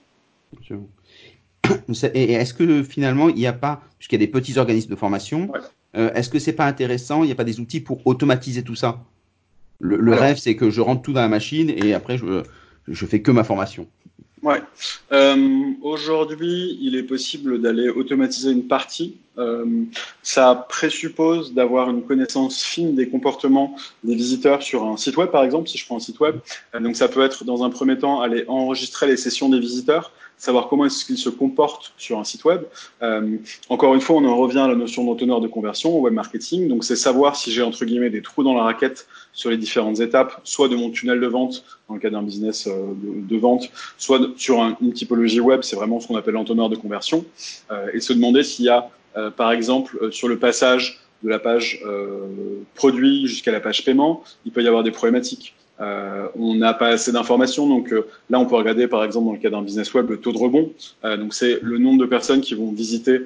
Et est-ce que finalement, il n'y a pas, puisqu'il y a des petits organismes de formation, est-ce que c'est pas intéressant Il n'y a pas des outils pour automatiser tout ça? Le, rêve, c'est que je rentre tout dans la machine et après, je, je fais que ma formation. Ouais. Euh, Aujourd'hui, il est possible d'aller automatiser une partie. Euh, ça présuppose d'avoir une connaissance fine des comportements des visiteurs sur un site web, par exemple, si je prends un site web. Euh, donc, ça peut être, dans un premier temps, aller enregistrer les sessions des visiteurs savoir comment est-ce qu'ils se comportent sur un site web. Euh, encore une fois, on en revient à la notion d'entonnoir de conversion au web marketing. Donc, c'est savoir si j'ai entre guillemets des trous dans la raquette sur les différentes étapes, soit de mon tunnel de vente dans le cas d'un business euh, de, vente, soit sur une typologie web, c'est vraiment ce qu'on appelle l'entonnoir de conversion, euh, et se demander s'il y a, par exemple, sur le passage de la page produit jusqu'à la page paiement, il peut y avoir des problématiques. Euh, on n'a pas assez d'informations, donc euh, là on peut regarder par exemple dans le cas d'un business web le taux de rebond. Euh, donc c'est le nombre de personnes qui vont visiter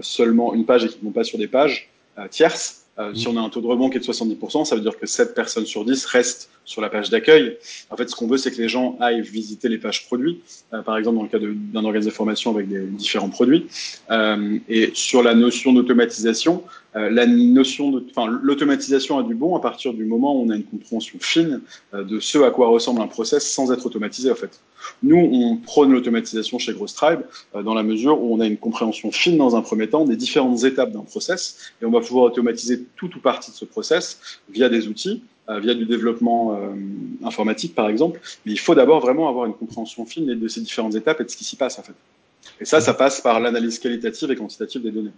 seulement une page et qui ne vont pas sur des pages tierces. Euh, si on a un taux de rebond qui est de 70%, ça veut dire que 7 personnes sur 10 restent sur la page d'accueil. En fait, ce qu'on veut, c'est que les gens aillent visiter les pages produits, euh, par exemple dans le cas d'un organisme de formation avec des différents produits. Euh, et sur la notion d'automatisation, la notion de, enfin, l'automatisation a du bon à partir du moment où on a une compréhension fine de ce à quoi ressemble un process sans être automatisé, en fait. Nous, on prône l'automatisation chez Tribe euh, dans la mesure où on a une compréhension fine dans un premier temps des différentes étapes d'un process et on va pouvoir automatiser tout ou partie de ce process via des outils, euh, via du développement euh, informatique par exemple. Mais il faut d'abord vraiment avoir une compréhension fine de ces différentes étapes et de ce qui s'y passe en fait. Et ça, ça passe par l'analyse qualitative et quantitative des données.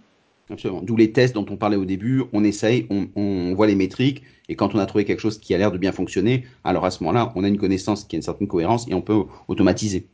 Absolument. D'où les tests dont on parlait au début. On essaye, on, voit les métriques, et quand on a trouvé quelque chose qui a l'air de bien fonctionner, alors à ce moment-là, on a une connaissance qui a une certaine cohérence et on peut automatiser.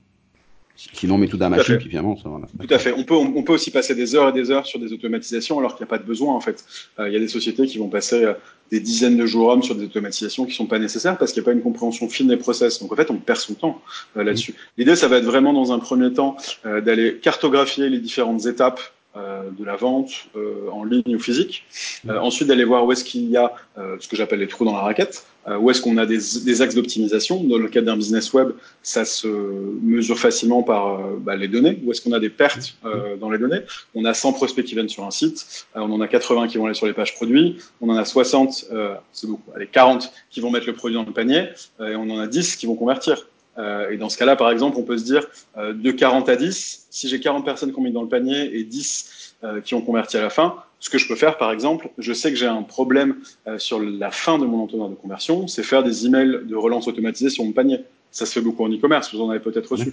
Sinon, on met tout dans la machine, puis finalement, ça Tout à fait. On peut, on peut aussi passer des heures et des heures sur des automatisations alors qu'il n'y a pas de besoin, en fait. Euh, il y a des sociétés qui vont passer euh, des dizaines de jours hommes sur des automatisations qui ne sont pas nécessaires parce qu'il n'y a pas une compréhension fine des process. Donc, en fait, on perd son temps euh, là-dessus. Mmh. L'idée, ça va être vraiment, dans un premier temps, d'aller cartographier les différentes étapes euh, de la vente euh, en ligne ou physique. Euh, ensuite, d'aller voir où est-ce qu'il y a ce que j'appelle les trous dans la raquette, où est-ce qu'on a des, axes d'optimisation. Dans le cadre d'un business web, ça se mesure facilement par bah, les données. Où est-ce qu'on a des pertes dans les données? On a 100 prospects qui viennent sur un site, on en a 80 qui vont aller sur les pages produits, on en a 60, c'est beaucoup, allez, 40 qui vont mettre le produit dans le panier, et on en a 10 qui vont convertir. Euh, et dans ce cas-là, par exemple, on peut se dire euh, de 40 à 10, si j'ai 40 personnes qui ont mis dans le panier et 10 euh, qui ont converti à la fin, ce que je peux faire, par exemple, je sais que j'ai un problème sur la fin de mon entonnoir de conversion, c'est faire des emails de relance automatisés sur mon panier. Ça se fait beaucoup en e-commerce, vous en avez peut-être reçu.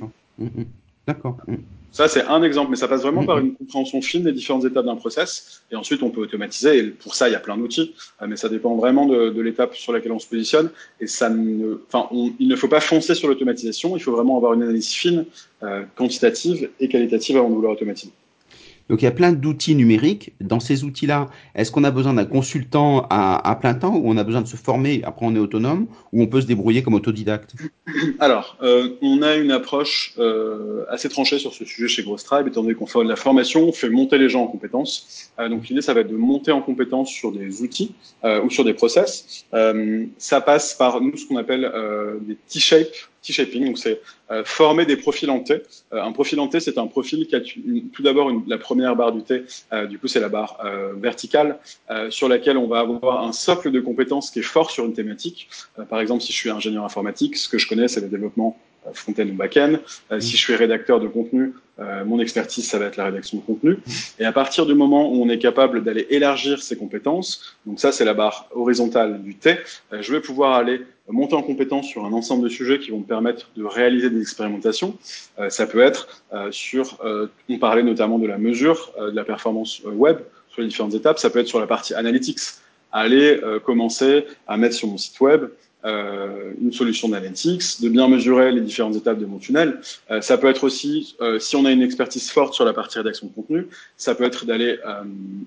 D'accord. Mm. Ça, c'est un exemple, mais ça passe vraiment par une compréhension fine des différentes étapes d'un process. Et ensuite, on peut automatiser. Et pour ça, il y a plein d'outils. Euh, mais ça dépend vraiment de, l'étape sur laquelle on se positionne. Et ça ne, enfin, il ne faut pas foncer sur l'automatisation. Il faut vraiment avoir une analyse fine, euh, quantitative et qualitative avant de vouloir automatiser. Donc il y a plein d'outils numériques. Dans ces outils-là, est-ce qu'on a besoin d'un consultant à, plein temps ou on a besoin de se former, après on est autonome, ou on peut se débrouiller comme autodidacte? Alors, euh, on a une approche euh, assez tranchée sur ce sujet chez Tribe, étant donné qu'on fait de la formation, on fait monter les gens en compétences. Euh, donc l'idée, ça va être de monter en compétences sur des outils ou sur des process. ça passe par nous ce qu'on appelle des T-shapes T-shaping, donc c'est euh, former des profils en T. Euh, un profil en T, c'est un profil qui a tout d'abord la première barre du T, euh, du coup c'est la barre verticale, sur laquelle on va avoir un socle de compétences qui est fort sur une thématique. par exemple, si je suis ingénieur informatique, ce que je connais, c'est le développement front-end ou back-end. si je suis rédacteur de contenu, mon expertise, ça va être la rédaction de contenu. Et à partir du moment où on est capable d'aller élargir ses compétences, donc ça c'est la barre horizontale du T, je vais pouvoir aller monter en compétence sur un ensemble de sujets qui vont me permettre de réaliser des expérimentations. Euh, ça peut être euh, sur, euh, on parlait notamment de la mesure de la performance web sur les différentes étapes, ça peut être sur la partie analytics, aller commencer à mettre sur mon site web euh, une solution d'analytics, de bien mesurer les différentes étapes de mon tunnel. Euh, ça peut être aussi, euh, si on a une expertise forte sur la partie rédaction de contenu, ça peut être d'aller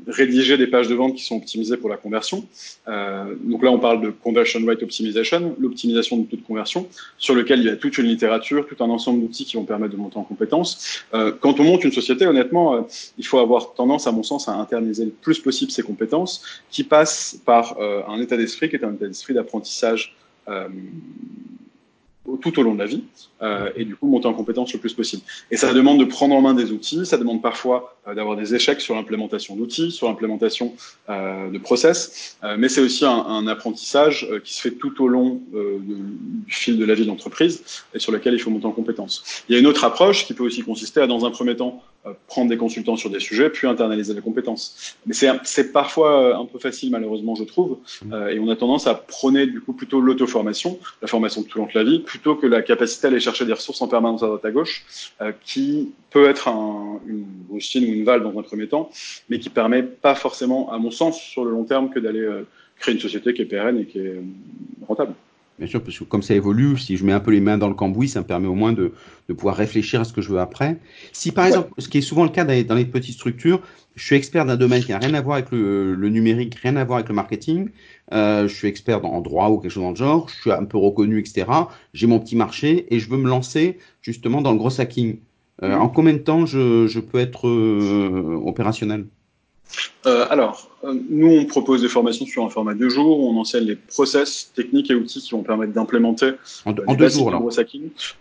rédiger des pages de vente qui sont optimisées pour la conversion. donc là, on parle de conversion rate optimization, l'optimisation du taux de conversion, sur lequel il y a toute une littérature, tout un ensemble d'outils qui vont permettre de monter en compétences. quand on monte une société, honnêtement, il faut avoir tendance, à mon sens, à internaliser le plus possible ses compétences, qui passent par un état d'esprit qui est un état d'esprit d'apprentissage euh, tout au long de la vie euh, et du coup monter en compétence le plus possible. Et ça demande de prendre en main des outils, ça demande parfois euh, d'avoir des échecs sur l'implémentation d'outils, sur l'implémentation euh, de process, euh, mais c'est aussi un, apprentissage euh, qui se fait tout au long du fil de la vie de l'entreprise et sur lequel il faut monter en compétence. Il y a une autre approche qui peut aussi consister à, dans un premier temps, prendre des consultants sur des sujets, puis internaliser les compétences. Mais c'est parfois un peu facile, malheureusement, je trouve, et on a tendance à prôner du coup plutôt l'auto-formation, la formation tout au long de la vie, plutôt que la capacité à aller chercher des ressources en permanence à droite à gauche, euh, qui peut être un, une rustine ou une valve dans un premier temps, mais qui permet pas forcément, à mon sens, sur le long terme, que d'aller euh, créer une société qui est pérenne et qui est euh, rentable. Bien sûr, parce que comme ça évolue, si je mets un peu les mains dans le cambouis, ça me permet au moins de, de pouvoir réfléchir à ce que je veux après. Si par exemple, ce qui est souvent le cas dans les, petites structures, je suis expert d'un domaine qui n'a rien à voir avec le, le, numérique, rien à voir avec le marketing, euh, je suis expert en droit ou quelque chose dans le genre, je suis un peu reconnu, etc. J'ai mon petit marché et je veux me lancer justement dans le gros hacking. Euh, En combien de temps je, je peux être euh, opérationnel? Euh, alors, euh, nous, on propose des formations sur un format de deux jours. On enseigne les process, techniques et outils qui vont permettre d'implémenter en, en deux jours. Alors,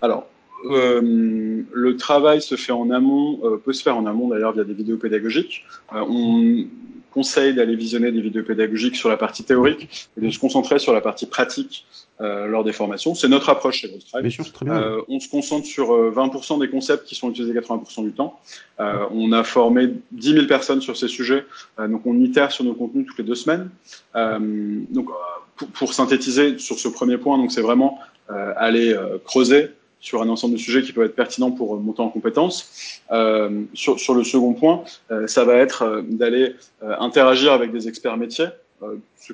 alors euh, le travail se fait en amont, euh, peut se faire en amont d'ailleurs via des vidéos pédagogiques. Euh, on conseille d'aller visionner des vidéos pédagogiques sur la partie théorique et de se concentrer sur la partie pratique euh, lors des formations. C'est notre approche chez Bien sûr, très bien. Euh, on se concentre sur 20% des concepts qui sont utilisés 80% du temps. Euh, on a formé 10 000 personnes sur ces sujets, donc on itère sur nos contenus toutes les deux semaines. donc pour, pour, synthétiser sur ce premier point, donc c'est vraiment aller creuser sur un ensemble de sujets qui peuvent être pertinents pour monter en compétences. Euh, sur, sur, le second point, euh, ça va être euh, d'aller interagir avec des experts métiers,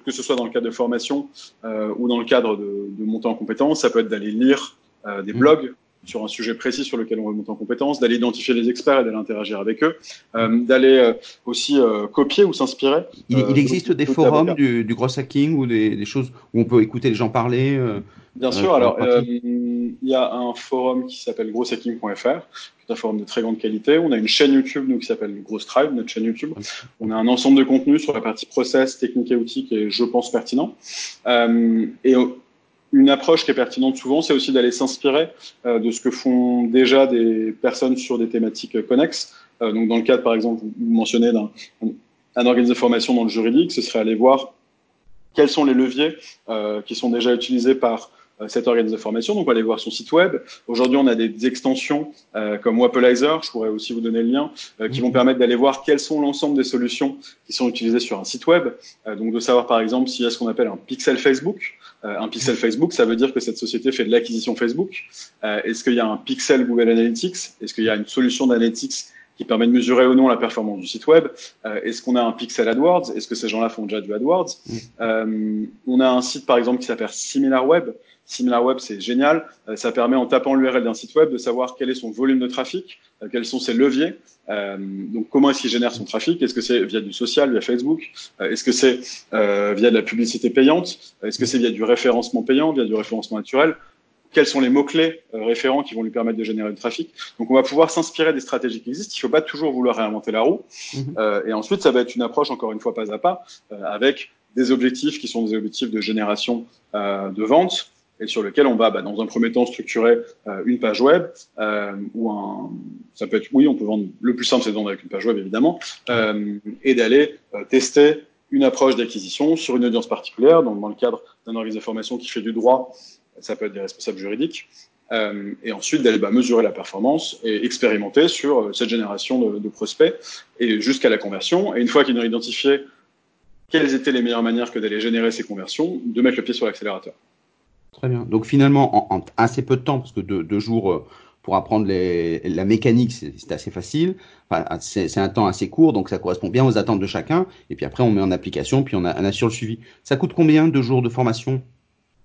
que ce soit dans le cadre de formation ou dans le cadre de, de montée en compétences. Ça peut être d'aller lire des mmh. blogs sur un sujet précis sur lequel on veut monter en compétence, d'aller identifier les experts et d'aller interagir avec eux, euh, d'aller euh, aussi euh, copier ou s'inspirer. Il, il, existe des forums du, du, gros hacking ou des, des, choses où on peut écouter les gens parler Bien sûr, alors il y a un forum qui s'appelle grosshacking.fr, qui est un forum de très grande qualité. On a une chaîne YouTube nous qui s'appelle Gross Tribe, notre chaîne YouTube. On a un ensemble de contenus sur la partie process, technique et outils qui est, je pense, pertinent. Euh, et une approche qui est pertinente souvent, c'est aussi d'aller s'inspirer euh, de ce que font déjà des personnes sur des thématiques connexes. Euh, donc dans le cadre, par exemple, vous mentionnez d'un un organisme de formation dans le juridique, ce serait aller voir quels sont les leviers euh, qui sont déjà utilisés par euh, cet organisme de formation. Donc, aller voir son site web. Aujourd'hui, on a des extensions euh, comme Wapolizer, je pourrais aussi vous donner le lien, euh, qui vont mhm. permettre d'aller voir quelles sont l'ensemble des solutions qui sont utilisées sur un site web. Euh, donc, de savoir par exemple s'il y a ce qu'on appelle un pixel Facebook. Euh, un pixel Facebook, ça veut dire que cette société fait de l'acquisition Facebook. Est-ce qu'il y a un pixel Google Analytics? Est-ce qu'il y a une solution d'analytics qui permet de mesurer ou non la performance du site web? Euh, Est-ce qu'on a un pixel AdWords? Est-ce que ces gens-là font déjà du AdWords? Mm. euh, On a un site par exemple qui s'appelle SimilarWeb. SimilarWeb, c'est génial. Euh, ça permet en tapant l'URL d'un site web de savoir quel est son volume de trafic, euh, quels sont ses leviers. Euh, donc comment est-ce qu'il génère son trafic? Est-ce que c'est via du social, via Facebook? Est-ce que c'est via de la publicité payante? Est-ce que c'est via du référencement payant, via du référencement naturel? Quels sont les mots-clés euh, référents qui vont lui permettre de générer du trafic? Donc on va pouvoir s'inspirer des stratégies qui existent. Il ne faut pas toujours vouloir réinventer la roue. Mhm. Euh, et ensuite, ça va être une approche, encore une fois, pas à pas, euh, avec des objectifs qui sont des objectifs de génération euh, de vente et sur lesquels on va, bah, dans un premier temps, structurer euh, une page web ou un. Ça peut être, oui, on peut vendre. Le plus simple, c'est de vendre avec une page web, évidemment, et d'aller tester une approche d'acquisition sur une audience particulière, donc dans le cadre d'un organisme de formation qui fait du droit ça peut être des responsables juridiques, euh, et ensuite d'aller bah, mesurer la performance et expérimenter sur euh, cette génération de, de prospects et jusqu'à la conversion. Et une fois qu'ils ont identifié quelles étaient les meilleures manières que d'aller générer ces conversions, de mettre le pied sur l'accélérateur. Très bien. Donc finalement, en, en, assez peu de temps, parce que deux, deux jours euh, pour apprendre les, la mécanique, c'est assez facile. Enfin, c'est un temps assez court, donc ça correspond bien aux attentes de chacun. Et puis après, on met en application, puis on, a, on assure le suivi. Ça coûte combien deux jours de formation?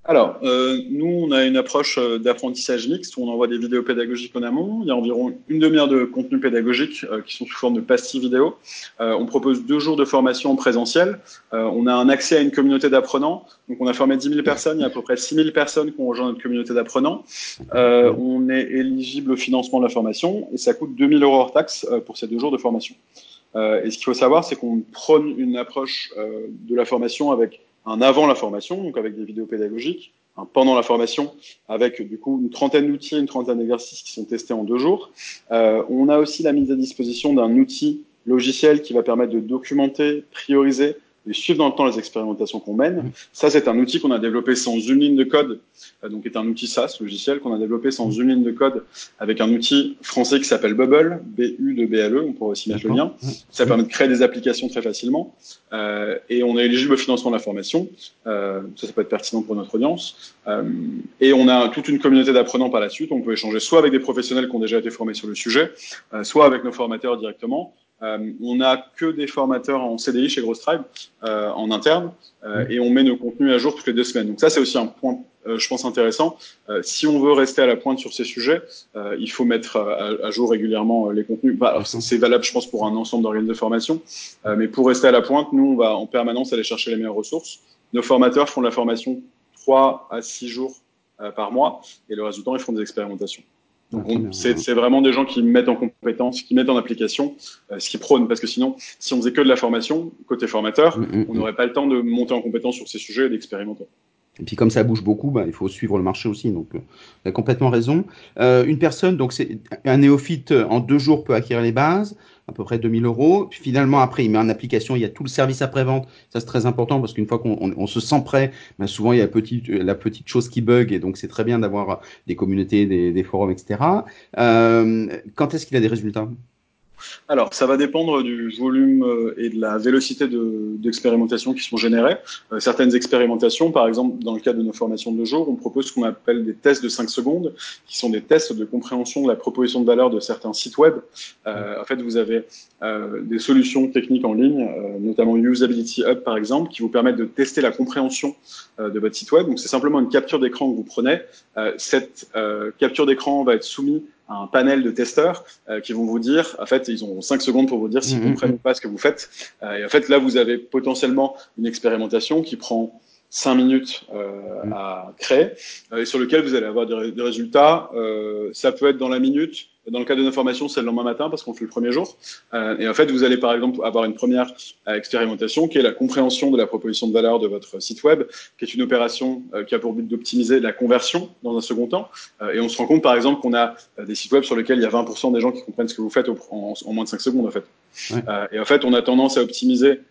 Alors, euh, nous, on a une approche euh, d'apprentissage mixte où on envoie des vidéos pédagogiques en amont. Il y a environ une demi-heure de contenu pédagogique euh, qui sont sous forme de pastilles vidéo. on propose deux jours de formation en présentiel. on a un accès à une communauté d'apprenants. Donc, on a formé 10 000 personnes. Il y a à peu près 6 000 personnes qui ont rejoint notre communauté d'apprenants. on est éligible au financement de la formation et ça coûte 2 000 euros hors taxe pour ces deux jours de formation. et ce qu'il faut savoir, c'est qu'on prône une approche de la formation avec un avant la formation, donc avec des vidéos pédagogiques, un pendant la formation, avec du coup une trentaine d'outils, une trentaine d'exercices qui sont testés en deux jours. Euh, on a aussi la mise à disposition d'un outil logiciel qui va permettre de documenter, prioriser et suivre dans le temps les expérimentations qu'on mène. Mmh. Ça, c'est un outil qu'on a développé sans une ligne de code, euh, donc est un outil SaaS, logiciel, qu'on a développé sans une ligne de code avec un outil français qui s'appelle Bubble, B-U de B-L-E, on pourrait aussi mettre le lien. Mmh. Ça permet de créer des applications très facilement. Euh, et on est éligible au financement de la formation. Euh, ça, ça peut être pertinent pour notre audience. Euh, et on a toute une communauté d'apprenants par la suite. On peut échanger soit avec des professionnels qui ont déjà été formés sur le sujet, euh, soit avec nos formateurs directement. Euh, on n'a que des formateurs en CDI chez Tribe euh, en interne euh, et on met nos contenus à jour toutes les deux semaines. Donc ça, c'est aussi un point, je pense, intéressant. si on veut rester à la pointe sur ces sujets, il faut mettre à, jour régulièrement les contenus. Bah, c'est valable, je pense, pour un ensemble d'organes de formation. mais pour rester à la pointe, nous, on va en permanence aller chercher les meilleures ressources. Nos formateurs font de la formation 3 à 6 jours par mois et le reste du temps, ils font des expérimentations. Donc c'est vraiment des gens qui mettent en compétence, qui mettent en application euh, ce qui prône, parce que sinon, si on faisait que de la formation, côté formateur, mm, mm, on mm. n'aurait pas le temps de monter en compétence sur ces sujets et d'expérimenter. Et puis comme ça bouge beaucoup, bah, il faut suivre le marché aussi. Donc, euh, vous avez complètement raison. Euh, une personne, donc c'est un néophyte en deux jours peut acquérir les bases à peu près 2000 euros. Puis finalement, après, il met en application, il y a tout le service après-vente. Ça, c'est très important parce qu'une fois qu'on se sent prêt, ben souvent, il y a la petite, la petite chose qui bug et donc c'est très bien d'avoir des communautés, des, des forums, etc. Euh, quand est-ce qu'il a des résultats? Alors, ça va dépendre du volume euh, et de la vélocité d'expérimentation qui sont générées. Euh, certaines expérimentations, par exemple, dans le cadre de nos formations de jour, on propose ce qu'on appelle des tests de 5 secondes, qui sont des tests de compréhension de la proposition de valeur de certains sites web. Euh, en fait, vous avez des solutions techniques en ligne, notamment Usability Hub, par exemple, qui vous permettent de tester la compréhension de votre site web. Donc, c'est simplement une capture d'écran que vous prenez. cette capture d'écran va être soumise un panel de testeurs euh, qui vont vous dire, en fait, ils ont 5 secondes pour vous dire s'ils mhm. comprennent ou pas ce que vous faites. Euh, et en fait, là, vous avez potentiellement une expérimentation qui prend 5 minutes euh, mhm. à créer et sur lequel vous allez avoir des, des résultats. ça peut être dans la minute, dans le cas de nos formations, c'est le lendemain matin parce qu'on fait le premier jour. Euh, et en fait, vous allez par exemple avoir une première euh, expérimentation qui est la compréhension de la proposition de valeur de votre site web, qui est une opération euh, qui a pour but d'optimiser la conversion dans un second temps. Euh, et on se rend compte par exemple qu'on a euh, des sites web sur lesquels il y a 20% des gens qui comprennent ce que vous faites en, en, moins de 5 secondes en fait. Ouais. et en fait, on a tendance à optimiser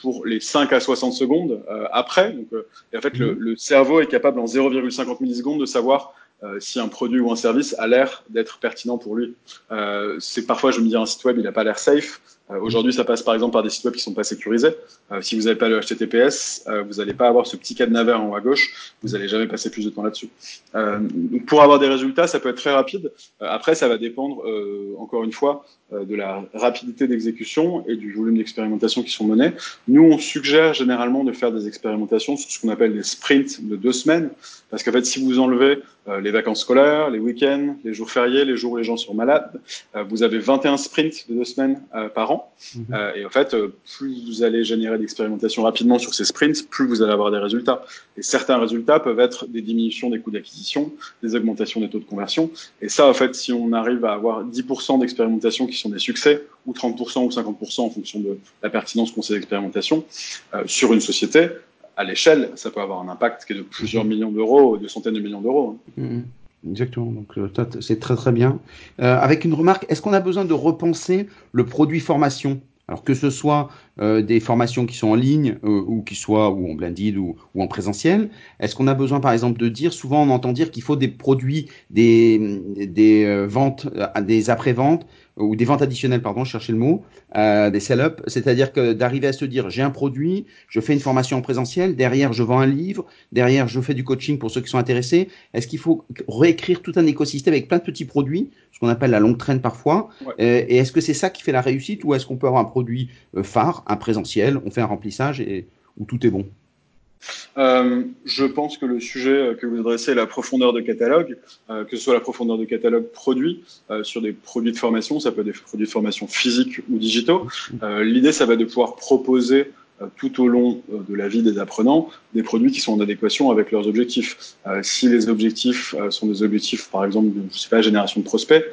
pour les 5 à 60 secondes après. Donc, et en fait, le, mhm. le cerveau est capable en 0,50 millisecondes de savoir euh, si un produit ou un service a l'air d'être pertinent pour lui. Euh, c'est parfois, je me dis, un site web, il n'a pas l'air safe. Euh, aujourd'hui, ça passe par exemple par des sites web qui sont pas sécurisés. Euh, si vous n'avez pas le HTTPS, euh, vous n'allez pas avoir ce petit cadenas vert en haut à gauche. Vous n'allez jamais passer plus de temps là-dessus. pour avoir des résultats, ça peut être très rapide. après, ça va dépendre, encore une fois, de la rapidité d'exécution et du volume d'expérimentation qui sont menées. Nous, on suggère généralement de faire des expérimentations sur ce qu'on appelle des sprints de deux semaines, parce qu'en fait, si vous enlevez les vacances scolaires, les week-ends, les jours fériés, les jours où les gens sont malades, vous avez 21 sprints de deux semaines par an Mhm. Euh, et en fait, euh, plus vous allez générer d'expérimentation rapidement sur ces sprints, plus vous allez avoir des résultats. Et certains résultats peuvent être des diminutions des coûts d'acquisition, des augmentations des taux de conversion. Et ça, en fait, si on arrive à avoir 10% d'expérimentation qui sont des succès, ou 30% ou 50% en fonction de la pertinence qu'on sait d'expérimentation, euh, sur une société, à l'échelle, ça peut avoir un impact qui est de plusieurs millions d'euros, de centaines de millions d'euros. Hein. Exactement, donc euh, c'est très très bien. Euh, avec une remarque, est-ce qu'on a besoin de repenser le produit formation? Alors que ce soit euh, des formations qui sont en ligne euh, ou qui soient ou en blended ou, ou en présentiel, est-ce qu'on a besoin par exemple de dire, souvent on entend dire qu'il faut des produits, des, des euh, ventes, des après-ventes ou des ventes additionnelles, pardon, chercher le mot, euh, des sell-up, c'est-à-dire que d'arriver à se dire j'ai un produit, je fais une formation en présentiel, derrière je vends un livre, derrière je fais du coaching pour ceux qui sont intéressés. Est-ce qu'il faut réécrire tout un écosystème avec plein de petits produits, ce qu'on appelle la longue traîne parfois ouais. euh, Et est-ce que c'est ça qui fait la réussite ou est-ce qu'on peut avoir un produit euh, phare, un présentiel, on fait un remplissage et où tout est bon euh, je pense que le sujet que vous adressez est la profondeur de catalogue, euh, que ce soit la profondeur de catalogue produit euh, sur des produits de formation, ça peut être des produits de formation physiques ou digitaux. L'idée, ça va de pouvoir proposer tout au long euh, de la vie des apprenants des produits qui sont en adéquation avec leurs objectifs. Euh, si les objectifs sont des objectifs, par exemple, de je sais pas, génération de prospects,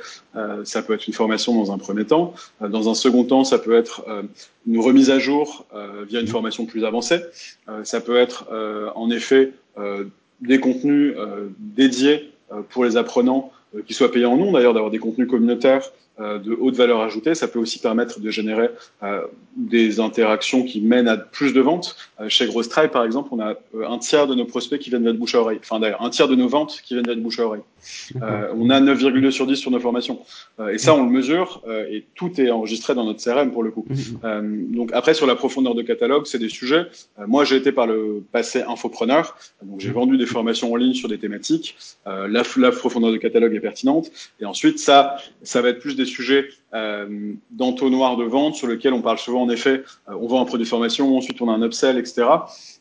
ça peut être une formation dans un premier temps. dans un second temps, ça peut être une remise à jour via une formation plus avancée. ça peut être en effet des contenus dédiés pour les apprenants qui soient payants ou non, d'ailleurs, d'avoir des contenus communautaires euh, de haute valeur ajoutée. Ça peut aussi permettre de générer euh, des interactions qui mènent à plus de ventes. Euh, chez Stripe, par exemple, on a un tiers de nos prospects qui viennent de bouche à oreille. Enfin, d'ailleurs, un tiers de nos ventes qui viennent de bouche à oreille. on a 9,2 sur 10 sur nos formations. et ça, on le mesure et tout est enregistré dans notre CRM pour le coup. Donc après, sur la profondeur de catalogue, c'est des sujets. moi, j'ai été par le passé infopreneur. Donc j'ai mhm. vendu des formations en ligne sur des thématiques. la, la profondeur de catalogue est pertinente. Et ensuite, ça, ça va être plus des sujets euh, d'entonnoir de vente sur lequel on parle souvent en effet, euh, on vend un produit de formation, ensuite on a un upsell, etc.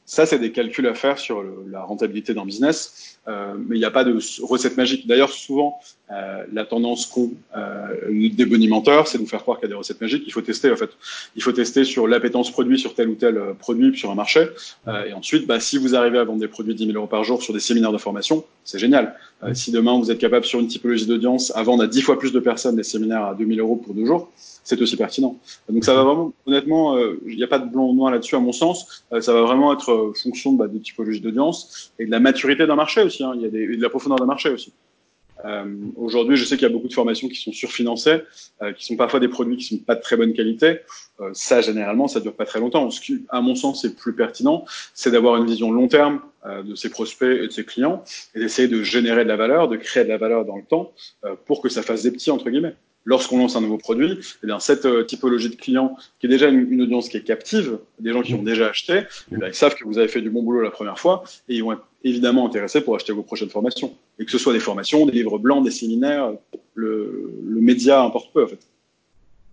Ça, c'est des calculs à faire sur la rentabilité d'un business, euh, mais il n'y a pas de recette magique. D'ailleurs, souvent, euh, la tendance qu'ont euh, des bonimenteurs, c'est de nous faire croire qu'il y a des recettes magiques. Il faut tester, en fait. Il faut tester sur l'appétence produit sur tel ou tel euh, produit sur un marché. Euh, et ensuite, bah, si vous arrivez à vendre des produits 10 000 euros par jour sur des séminaires de formation, c'est génial. si demain, vous êtes capable sur une typologie d'audience à vendre à 10 fois plus de personnes des séminaires à 2 000 euros pour deux jours, c'est aussi pertinent. Donc ça va vraiment, honnêtement, il n'y a pas de blanc ou noir là-dessus à mon sens. ça va vraiment être fonction bah, de typologie d'audience et de la maturité d'un marché aussi. Hein. Il y a et de la profondeur d'un marché aussi. Euh, Aujourd'hui, je sais qu'il y a beaucoup de formations qui sont surfinancées, euh, qui sont parfois des produits qui sont pas de très bonne qualité. Euh, ça, généralement, ça dure pas très longtemps. Ce qui, à mon sens, est plus pertinent, c'est d'avoir une vision long terme de ses prospects et de ses clients et d'essayer de générer de la valeur, de créer de la valeur dans le temps pour que ça fasse des petits entre guillemets lorsqu'on lance un nouveau produit, eh bien, cette typologie de clients, qui est déjà une, audience qui est captive, des gens qui ont déjà acheté, eh bien, ils savent que vous avez fait du bon boulot la première fois et ils vont être évidemment intéressés pour acheter vos prochaines formations. Et que ce soit des formations, des livres blancs, des séminaires, le, média importe peu en fait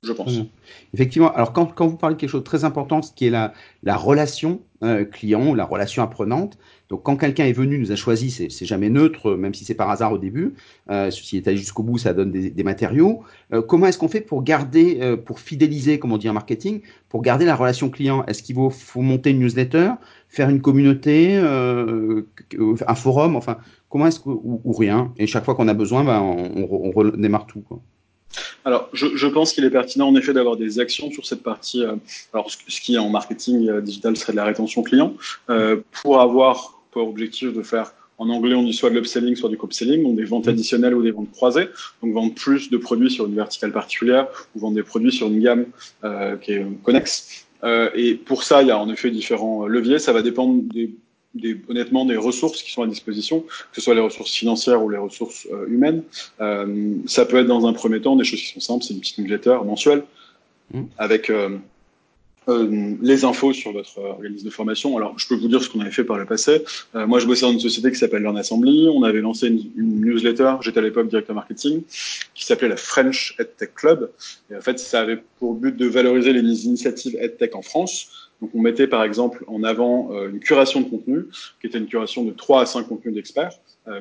je pense. Mmh. Effectivement. Alors, quand, vous parlez de quelque chose de très important, ce qui est la, la relation euh, client, la relation apprenante. Donc, quand quelqu'un est venu, nous a choisi, c'est jamais neutre, même si c'est par hasard au début. Euh, si est allé jusqu'au bout, ça donne des, des matériaux. Euh, comment est-ce qu'on fait pour garder, euh, pour fidéliser, comme on dit en marketing, pour garder la relation client? Est-ce qu'il faut, faut, monter une newsletter, faire une communauté, euh, un forum, enfin, comment est-ce ou, ou, rien Et chaque fois qu'on a besoin, ben, on, on, on redémarre tout. Quoi. Alors, je, je pense qu'il est pertinent en effet d'avoir des actions sur cette partie. Euh, alors, ce, ce, qui en marketing euh, digital serait de la rétention client, euh, pour avoir pour objectif de faire en anglais, on dit soit de l'upselling, soit du cross-selling, donc des ventes additionnelles ou des ventes croisées. Donc vendre plus de produits sur une verticale particulière ou vendre des produits sur une gamme euh, qui est connexe. Euh, et pour ça, il y a en effet différents leviers. Ça va dépendre des des, honnêtement des ressources qui sont à disposition, que ce soit les ressources financières ou les ressources euh, humaines. Euh, ça peut être dans un premier temps des choses qui sont simples, c'est une petite newsletter mensuelle mmh. avec euh, les infos sur votre organisme de formation. Alors, je peux vous dire ce qu'on avait fait par le passé. Euh, moi, je bossais dans une société qui s'appelle Learn Assembly. On avait lancé une, newsletter, j'étais à l'époque directeur marketing, qui s'appelait la French EdTech Club. Et en fait, ça avait pour but de valoriser les initiatives EdTech en France. Donc on mettait par exemple en avant euh, une curation de contenu, qui était une curation de 3 à 5 contenus d'experts,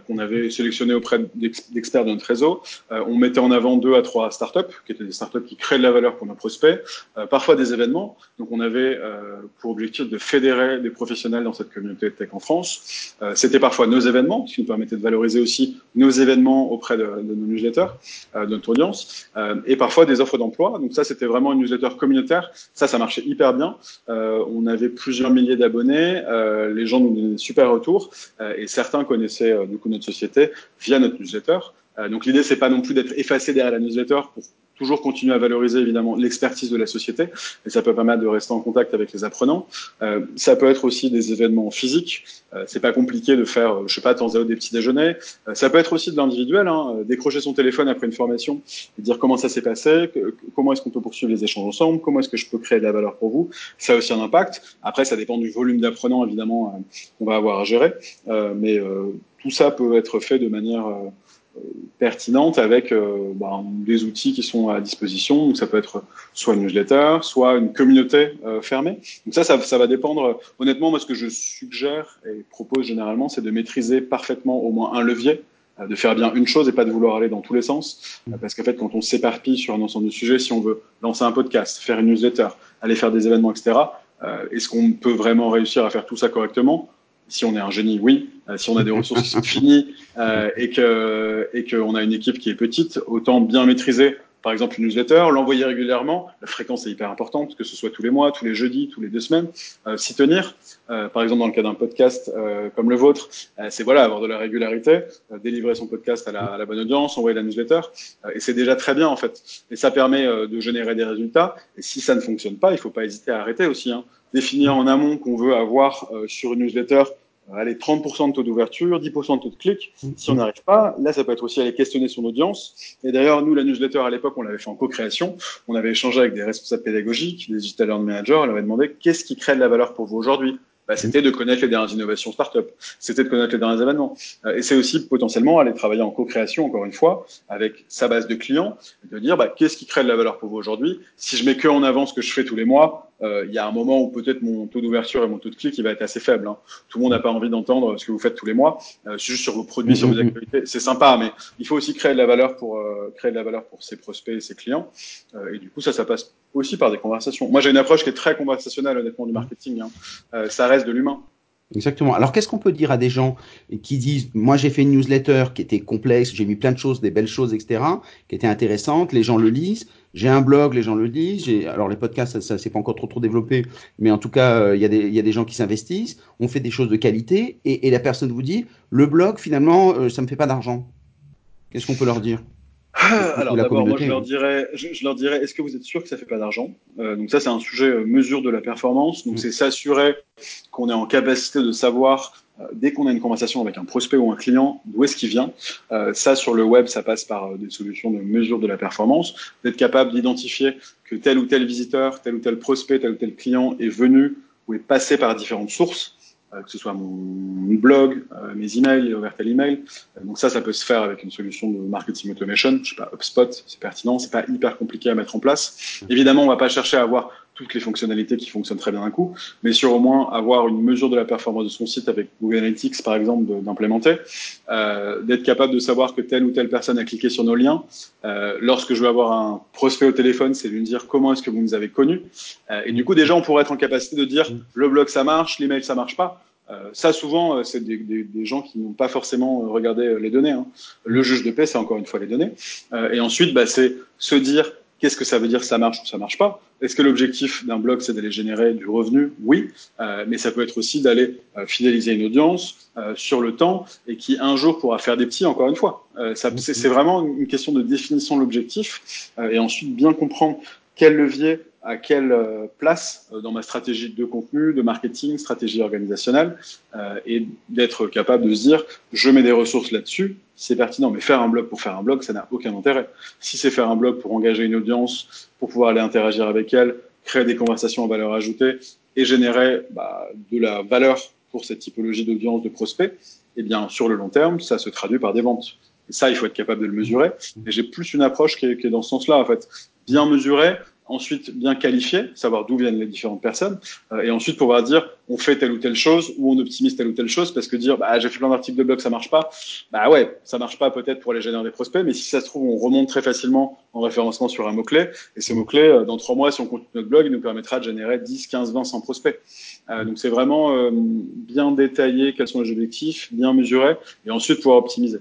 qu'on avait sélectionné auprès d'experts de notre réseau. Euh, on mettait en avant 2 à 3 startups, qui étaient des startups qui créent de la valeur pour nos prospects, parfois des événements. Donc on avait pour objectif de fédérer des professionnels dans cette communauté de tech en France. C'était parfois nos événements, qui nous permettaient de valoriser aussi nos événements auprès de, de nos newsletters, de notre audience, et parfois des offres d'emploi. Donc ça, c'était vraiment une newsletter communautaire. Ça, ça marchait hyper bien. Euh, on avait plusieurs milliers d'abonnés, euh, les gens nous donnaient des super retours euh, et certains connaissaient notre société via notre newsletter. donc l'idée c'est pas non plus d'être effacé derrière la newsletter pour toujours continuer à valoriser évidemment l'expertise de la société et ça peut permettre de rester en contact avec les apprenants. Euh, ça peut être aussi des événements physiques. Euh, c'est pas compliqué de faire, euh, je sais pas, temps à des petits déjeuners. Euh, ça peut être aussi de l'individuel, hein, décrocher son téléphone après une formation et dire comment ça s'est passé, que, comment est-ce qu'on peut poursuivre les échanges ensemble, comment est-ce que je peux créer de la valeur pour vous. Ça a aussi un impact. Après, ça dépend du volume d'apprenants évidemment qu'on va avoir à gérer, mais tout ça peut être fait de manière pertinente avec bah, des outils qui sont à disposition. Donc ça peut être soit une newsletter, soit une communauté fermée. Donc ça, ça, ça, va dépendre. Honnêtement, moi, ce que je suggère et propose généralement, c'est de maîtriser parfaitement au moins un levier de faire bien une chose et pas de vouloir aller dans tous les sens. Mm. Parce qu'en fait, quand on s'éparpille sur un ensemble de sujets, si on veut lancer un podcast, faire une newsletter, aller faire des événements, etc., euh, est-ce qu'on peut vraiment réussir à faire tout ça correctement? Si on est un génie, oui. Euh, si on a des ressources qui sont finies euh, et que et qu'on a une équipe qui est petite, autant bien maîtriser par exemple une newsletter, l'envoyer régulièrement. La fréquence est hyper importante, que ce soit tous les mois, tous les jeudis, tous les deux semaines. Euh, S'y tenir. Euh, par exemple, dans le cas d'un podcast euh, comme le vôtre, euh, c'est voilà avoir de la régularité, euh, délivrer son podcast à la, à la, bonne audience, envoyer la newsletter, et c'est déjà très bien en fait. Et ça permet de générer des résultats. Et si ça ne fonctionne pas, il faut pas hésiter à arrêter aussi. Hein. Définir en amont qu'on veut avoir sur une newsletter allez, 30% de taux d'ouverture, 10% de taux de clic. Si on n'arrive pas, là, ça peut être aussi aller questionner son audience. Et d'ailleurs, nous, la newsletter, à l'époque, on l'avait fait en co-création. On avait échangé avec des responsables pédagogiques, des digital learning managers. On avait demandé qu'est-ce qui crée de la valeur pour vous aujourd'hui? Bah, c'était de connaître les dernières innovations start-up, c'était de connaître les derniers événements. Euh, et c'est aussi potentiellement aller travailler en co-création, encore une fois, avec sa base de clients, de dire bah, qu'est-ce qui crée de la valeur pour vous aujourd'hui? Si je mets que en avant ce que je fais tous les mois, euh, il y a un moment où peut-être mon taux d'ouverture et mon taux de clic il va être assez faible. Hein. Tout le monde n'a pas envie d'entendre ce que vous faites tous les mois, euh, juste sur vos produits, sur vos activités. C'est sympa, mais il faut aussi créer de la valeur pour euh, créer de la valeur pour ses prospects et ses clients. Euh, et du coup, ça, ça passe aussi par des conversations. Moi, j'ai une approche qui est très conversationnelle, honnêtement, du marketing. Hein. Euh, ça reste de l'humain. Exactement. Alors, qu'est-ce qu'on peut dire à des gens qui disent, moi, j'ai fait une newsletter qui était complexe, j'ai mis plein de choses, des belles choses, etc., qui étaient intéressantes, les gens le lisent. J'ai un blog, les gens le lisent. Alors, les podcasts, ça, ça c'est pas encore trop trop développé, mais en tout cas, euh, il y, a des, y a des gens qui s'investissent. On fait des choses de qualité, et, et, la personne vous dit, le blog, finalement, euh, ça me fait pas d'argent. Qu'est-ce qu'on peut leur dire? alors d'abord, moi je leur dirais, je, je leur dirais, est-ce que vous êtes sûr que ça fait pas d'argent? Euh, Donc ça, c'est un sujet euh, mesure de la performance. Donc mm. c'est s'assurer qu'on est en capacité de savoir euh, dès qu'on a une conversation avec un prospect ou un client, d'où est-ce qu'il vient. Euh, ça, sur le web, ça passe par euh, des solutions de mesure de la performance. D'être capable d'identifier que tel ou tel visiteur, tel ou tel prospect, tel ou tel client est venu ou est passé par différentes sources. Euh, que ce soit mon blog, euh, mes emails, ouvert à l'email. Euh, donc ça, ça peut se faire avec une solution de marketing automation. Je sais pas, HubSpot, c'est pertinent, c'est pas hyper compliqué à mettre en place. Évidemment, on va pas chercher à avoir toutes les fonctionnalités qui fonctionnent très bien d'un coup, mais sur au moins avoir une mesure de la performance de son site avec Google Analytics, par exemple, d'implémenter, euh, d'être capable de savoir que telle ou telle personne a cliqué sur nos liens. Euh, lorsque je veux avoir un prospect au téléphone, c'est lui dire comment est-ce que vous nous avez connus. Euh, et du coup, déjà, on pourrait être en capacité de dire le blog ça marche, l'email ça marche pas. Euh, ça, souvent, euh, c'est des, des, des, gens qui n'ont pas forcément regardé les données. Hein. Le juge de paix, c'est encore une fois les données. Euh, et ensuite, bah, c'est se dire Qu'est-ce que ça veut dire ça marche ou ça marche pas? Est-ce que l'objectif d'un blog c'est d'aller générer du revenu? Oui, euh, mais ça peut être aussi d'aller euh, fidéliser une audience euh, sur le temps et qui un jour pourra faire des petits. Encore une fois, euh, c'est vraiment une question de définition de l'objectif euh, et ensuite bien comprendre quel levier à quelle euh, place dans ma stratégie de contenu, de marketing, stratégie organisationnelle, euh, et d'être capable de se dire, je mets des ressources là-dessus, c'est pertinent. Mais faire un blog pour faire un blog, ça n'a aucun intérêt. Si c'est faire un blog pour engager une audience, pour pouvoir aller interagir avec elle, créer des conversations en valeur ajoutée et générer bah, de la valeur pour cette typologie d'audience de prospects, eh bien, sur le long terme, ça se traduit par des ventes. Et ça, il faut être capable de le mesurer. Et j'ai plus une approche qui est, qui est dans ce sens-là, en fait. Bien mesurer, ensuite bien qualifier, savoir d'où viennent les différentes personnes, euh, et ensuite pouvoir dire on fait telle ou telle chose ou on optimise telle ou telle chose, parce que dire bah, j'ai fait plein d'articles de blog, ça marche pas, bah ouais, ça marche pas peut-être pour les générer des prospects, mais si ça se trouve, on remonte très facilement en référencement sur un mot-clé, et ce mot-clé, euh, dans trois mois, si on continue notre blog, il nous permettra de générer 10, 15, 20, 100 prospects. Euh, donc c'est vraiment euh, bien détailler quels sont les objectifs, bien mesurer, et ensuite pouvoir optimiser.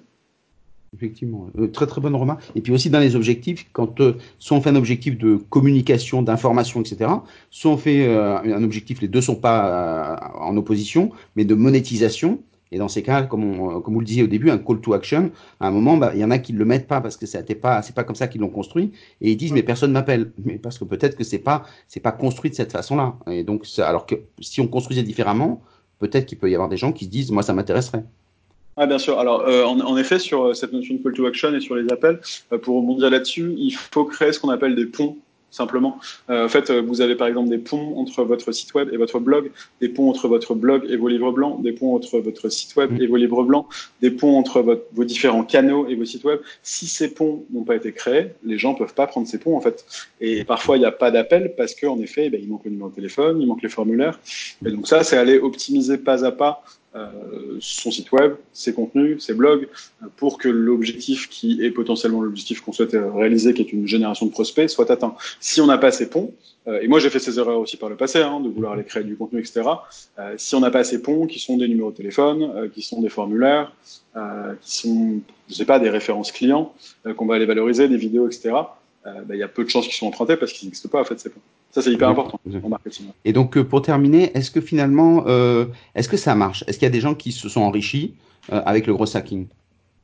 Effectivement, euh, très très bonne remarque. Et puis aussi dans les objectifs, quand euh, soit on fait un objectif de communication, d'information, etc., soit on fait euh, un objectif, les deux sont pas en opposition, mais de monétisation. Et dans ces cas, comme, comme vous le disiez au début, un call to action, à un moment, bah, il y en a qui ne le mettent pas parce que c'était pas, c'est pas comme ça qu'ils l'ont construit, et ils disent mais personne m'appelle, mais parce que peut-être que c'est pas, c'est pas construit de cette façon-là. Et donc, alors que si on construisait différemment, peut-être qu'il peut y avoir des gens qui se disent moi ça m'intéresserait. Ah, bien sûr. Alors, euh, en, en, effet, sur euh, cette notion de call to action et sur les appels, euh, pour rebondir là-dessus, il faut créer ce qu'on appelle des ponts simplement. Euh, en fait, euh, vous avez par exemple des ponts entre votre site web et votre blog, des ponts entre votre blog et vos livres blancs, des ponts entre votre site web et vos livres blancs, des ponts entre votre, vos différents canaux et vos sites web. Si ces ponts n'ont pas été créés, les gens peuvent pas prendre ces ponts en fait. Et parfois, il n'y a pas d'appel parce qu'en effet, ben, il manque le numéro de téléphone, il manque les formulaires. Et donc ça, c'est aller optimiser pas à pas son site web, ses contenus, ses blogs, pour que l'objectif qui est potentiellement l'objectif qu'on souhaite réaliser, qui est une génération de prospects, soit atteint. Si on n'a pas ces ponts, euh, et moi j'ai fait ces erreurs aussi par le passé, hein, de vouloir aller créer du contenu, etc. Euh, si on n'a pas ces ponts, qui sont des numéros de téléphone, qui sont des formulaires, qui sont, je sais pas, des références clients, qu'on va aller valoriser, des vidéos, etc. Ben, il y a peu de chances qu'ils soient empruntés parce qu'ils n'existent pas en fait ces ponts. Ça, c'est hyper important en marketing. Et donc, euh, pour terminer, est-ce que finalement, euh, est-ce que ça marche? Est-ce qu'il y a des gens qui se sont enrichis euh, avec le gros hacking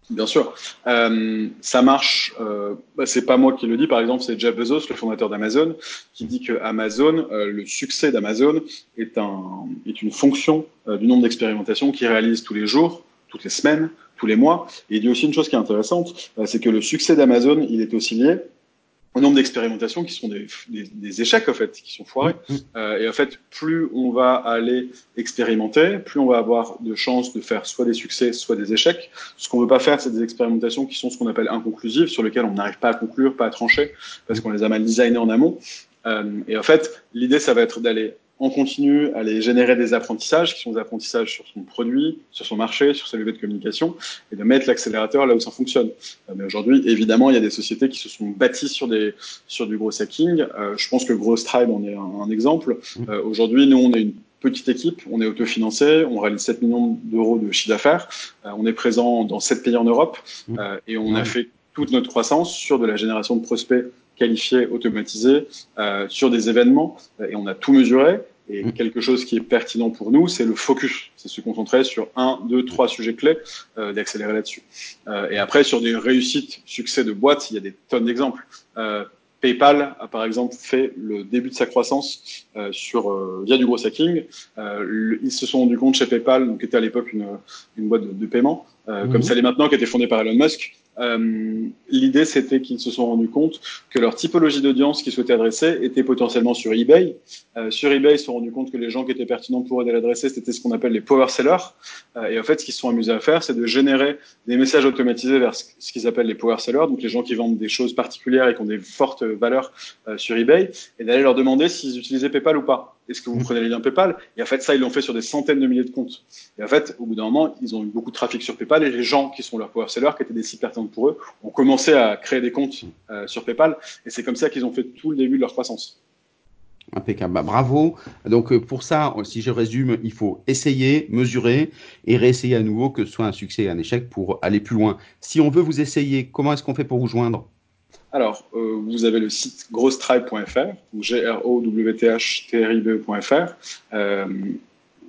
Bien sûr, ça marche. Bah, c'est pas moi qui le dis, par exemple, c'est Jeff Bezos, le fondateur d'Amazon, qui dit que Amazon, le succès d'Amazon est, un, est une fonction du nombre d'expérimentations qu'il réalise tous les jours, toutes les semaines, tous les mois. Et il dit aussi une chose qui est intéressante, c'est que le succès d'Amazon, il est aussi lié au nombre d'expérimentations qui sont des, des, des, échecs en fait, qui sont foirés. Mm, mm. Euh, et en fait, plus on va aller expérimenter, plus on va avoir de chances de faire soit des succès, soit des échecs. Ce qu'on veut pas faire, c'est des expérimentations qui sont ce qu'on appelle inconclusives, sur lesquelles on n'arrive pas à conclure, pas à trancher, parce qu'on les a mal designées en amont. Euh, et en fait, l'idée, ça va être d'aller on continue à aller générer des apprentissages qui sont des apprentissages sur son produit, sur son marché, sur sa levée de communication et de mettre l'accélérateur là où ça fonctionne. Euh, mais aujourd'hui, évidemment, il y a des sociétés qui se sont bâties sur des sur du gros hacking. Euh, je pense que Gross Tribe en est un, exemple. Mmh. Euh, aujourd'hui, nous, on est une petite équipe, on est autofinancé, on réalise 7 millions d'euros de chiffre d'affaires, on est présent dans 7 pays en Europe mmh. et on a fait toute notre croissance sur de la génération de prospects qualifiés, automatisés, sur des événements et on a tout mesuré et mmh. quelque chose qui est pertinent pour nous, c'est le focus. C'est se concentrer sur un, deux, trois sujets clés, euh, d'accélérer là-dessus. Euh, et après, sur des réussites, succès de boîtes, il y a des tonnes d'exemples. Euh, PayPal a par exemple fait le début de sa croissance euh, sur euh, via du gros hacking. Euh, ils se sont rendus compte chez PayPal, donc qui était à l'époque une, une boîte de, de paiement, mmh. comme ça l'est maintenant, qui a été fondée par Elon Musk, euh, l'idée, c'était qu'ils se sont rendus compte que leur typologie d'audience qu'ils souhaitaient adresser était potentiellement sur eBay. Euh, sur eBay, ils se sont rendus compte que les gens qui étaient pertinents pour eux d'aller adresser, c'était ce qu'on appelle les power sellers. Euh, et en fait, ce qu'ils se sont amusés à faire, c'est de générer des messages automatisés vers ce, qu'ils appellent les power sellers, donc les gens qui vendent des choses particulières et qui ont des fortes valeurs euh, sur eBay, et d'aller leur demander s'ils utilisaient PayPal ou pas est-ce que vous prenez les liens PayPal Et en fait, ça, ils l'ont fait sur des centaines de milliers de comptes. Et en fait, au bout d'un moment, ils ont eu beaucoup de trafic sur PayPal et les gens qui sont leurs power sellers, qui étaient des sites pertinents pour eux, ont commencé à créer des comptes euh, sur PayPal. Et c'est comme ça qu'ils ont fait tout le début de leur croissance. Impeccable. Bah, bravo. Donc, euh, pour ça, si je résume, il faut essayer, mesurer et réessayer à nouveau que ce soit un succès ou un échec pour aller plus loin. Si on veut vous essayer, comment est-ce qu'on fait pour vous joindre? Alors, euh, vous avez le site grosstribe.fr, G-R-O-W-T-H-T-R-I-B-E.fr. Euh,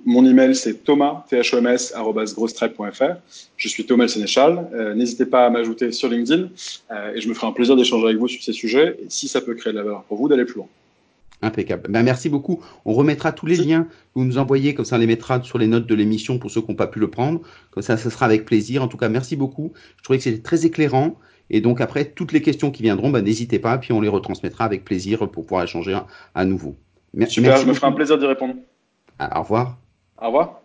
mon email, c'est thomas, thomas.grosstribe.fr. Je suis Thomas Sénéchal. Euh, N'hésitez pas à m'ajouter sur LinkedIn euh, et je me ferai un plaisir d'échanger avec vous sur ces sujets. Et si ça peut créer de la valeur pour vous, d'aller plus loin. Impeccable. Ben, merci beaucoup. On remettra tous les liens que vous nous envoyez, comme ça on les mettra sur les notes de l'émission pour ceux qui n'ont pas pu le prendre. Comme ça, ce sera avec plaisir. En tout cas, merci beaucoup. Je trouvais que c'était très éclairant. Et donc après, toutes les questions qui viendront, bah, n'hésitez pas, puis on les retransmettra avec plaisir pour pouvoir échanger à, nouveau. Super, je me ferai un plaisir d'y répondre. au revoir. Au revoir.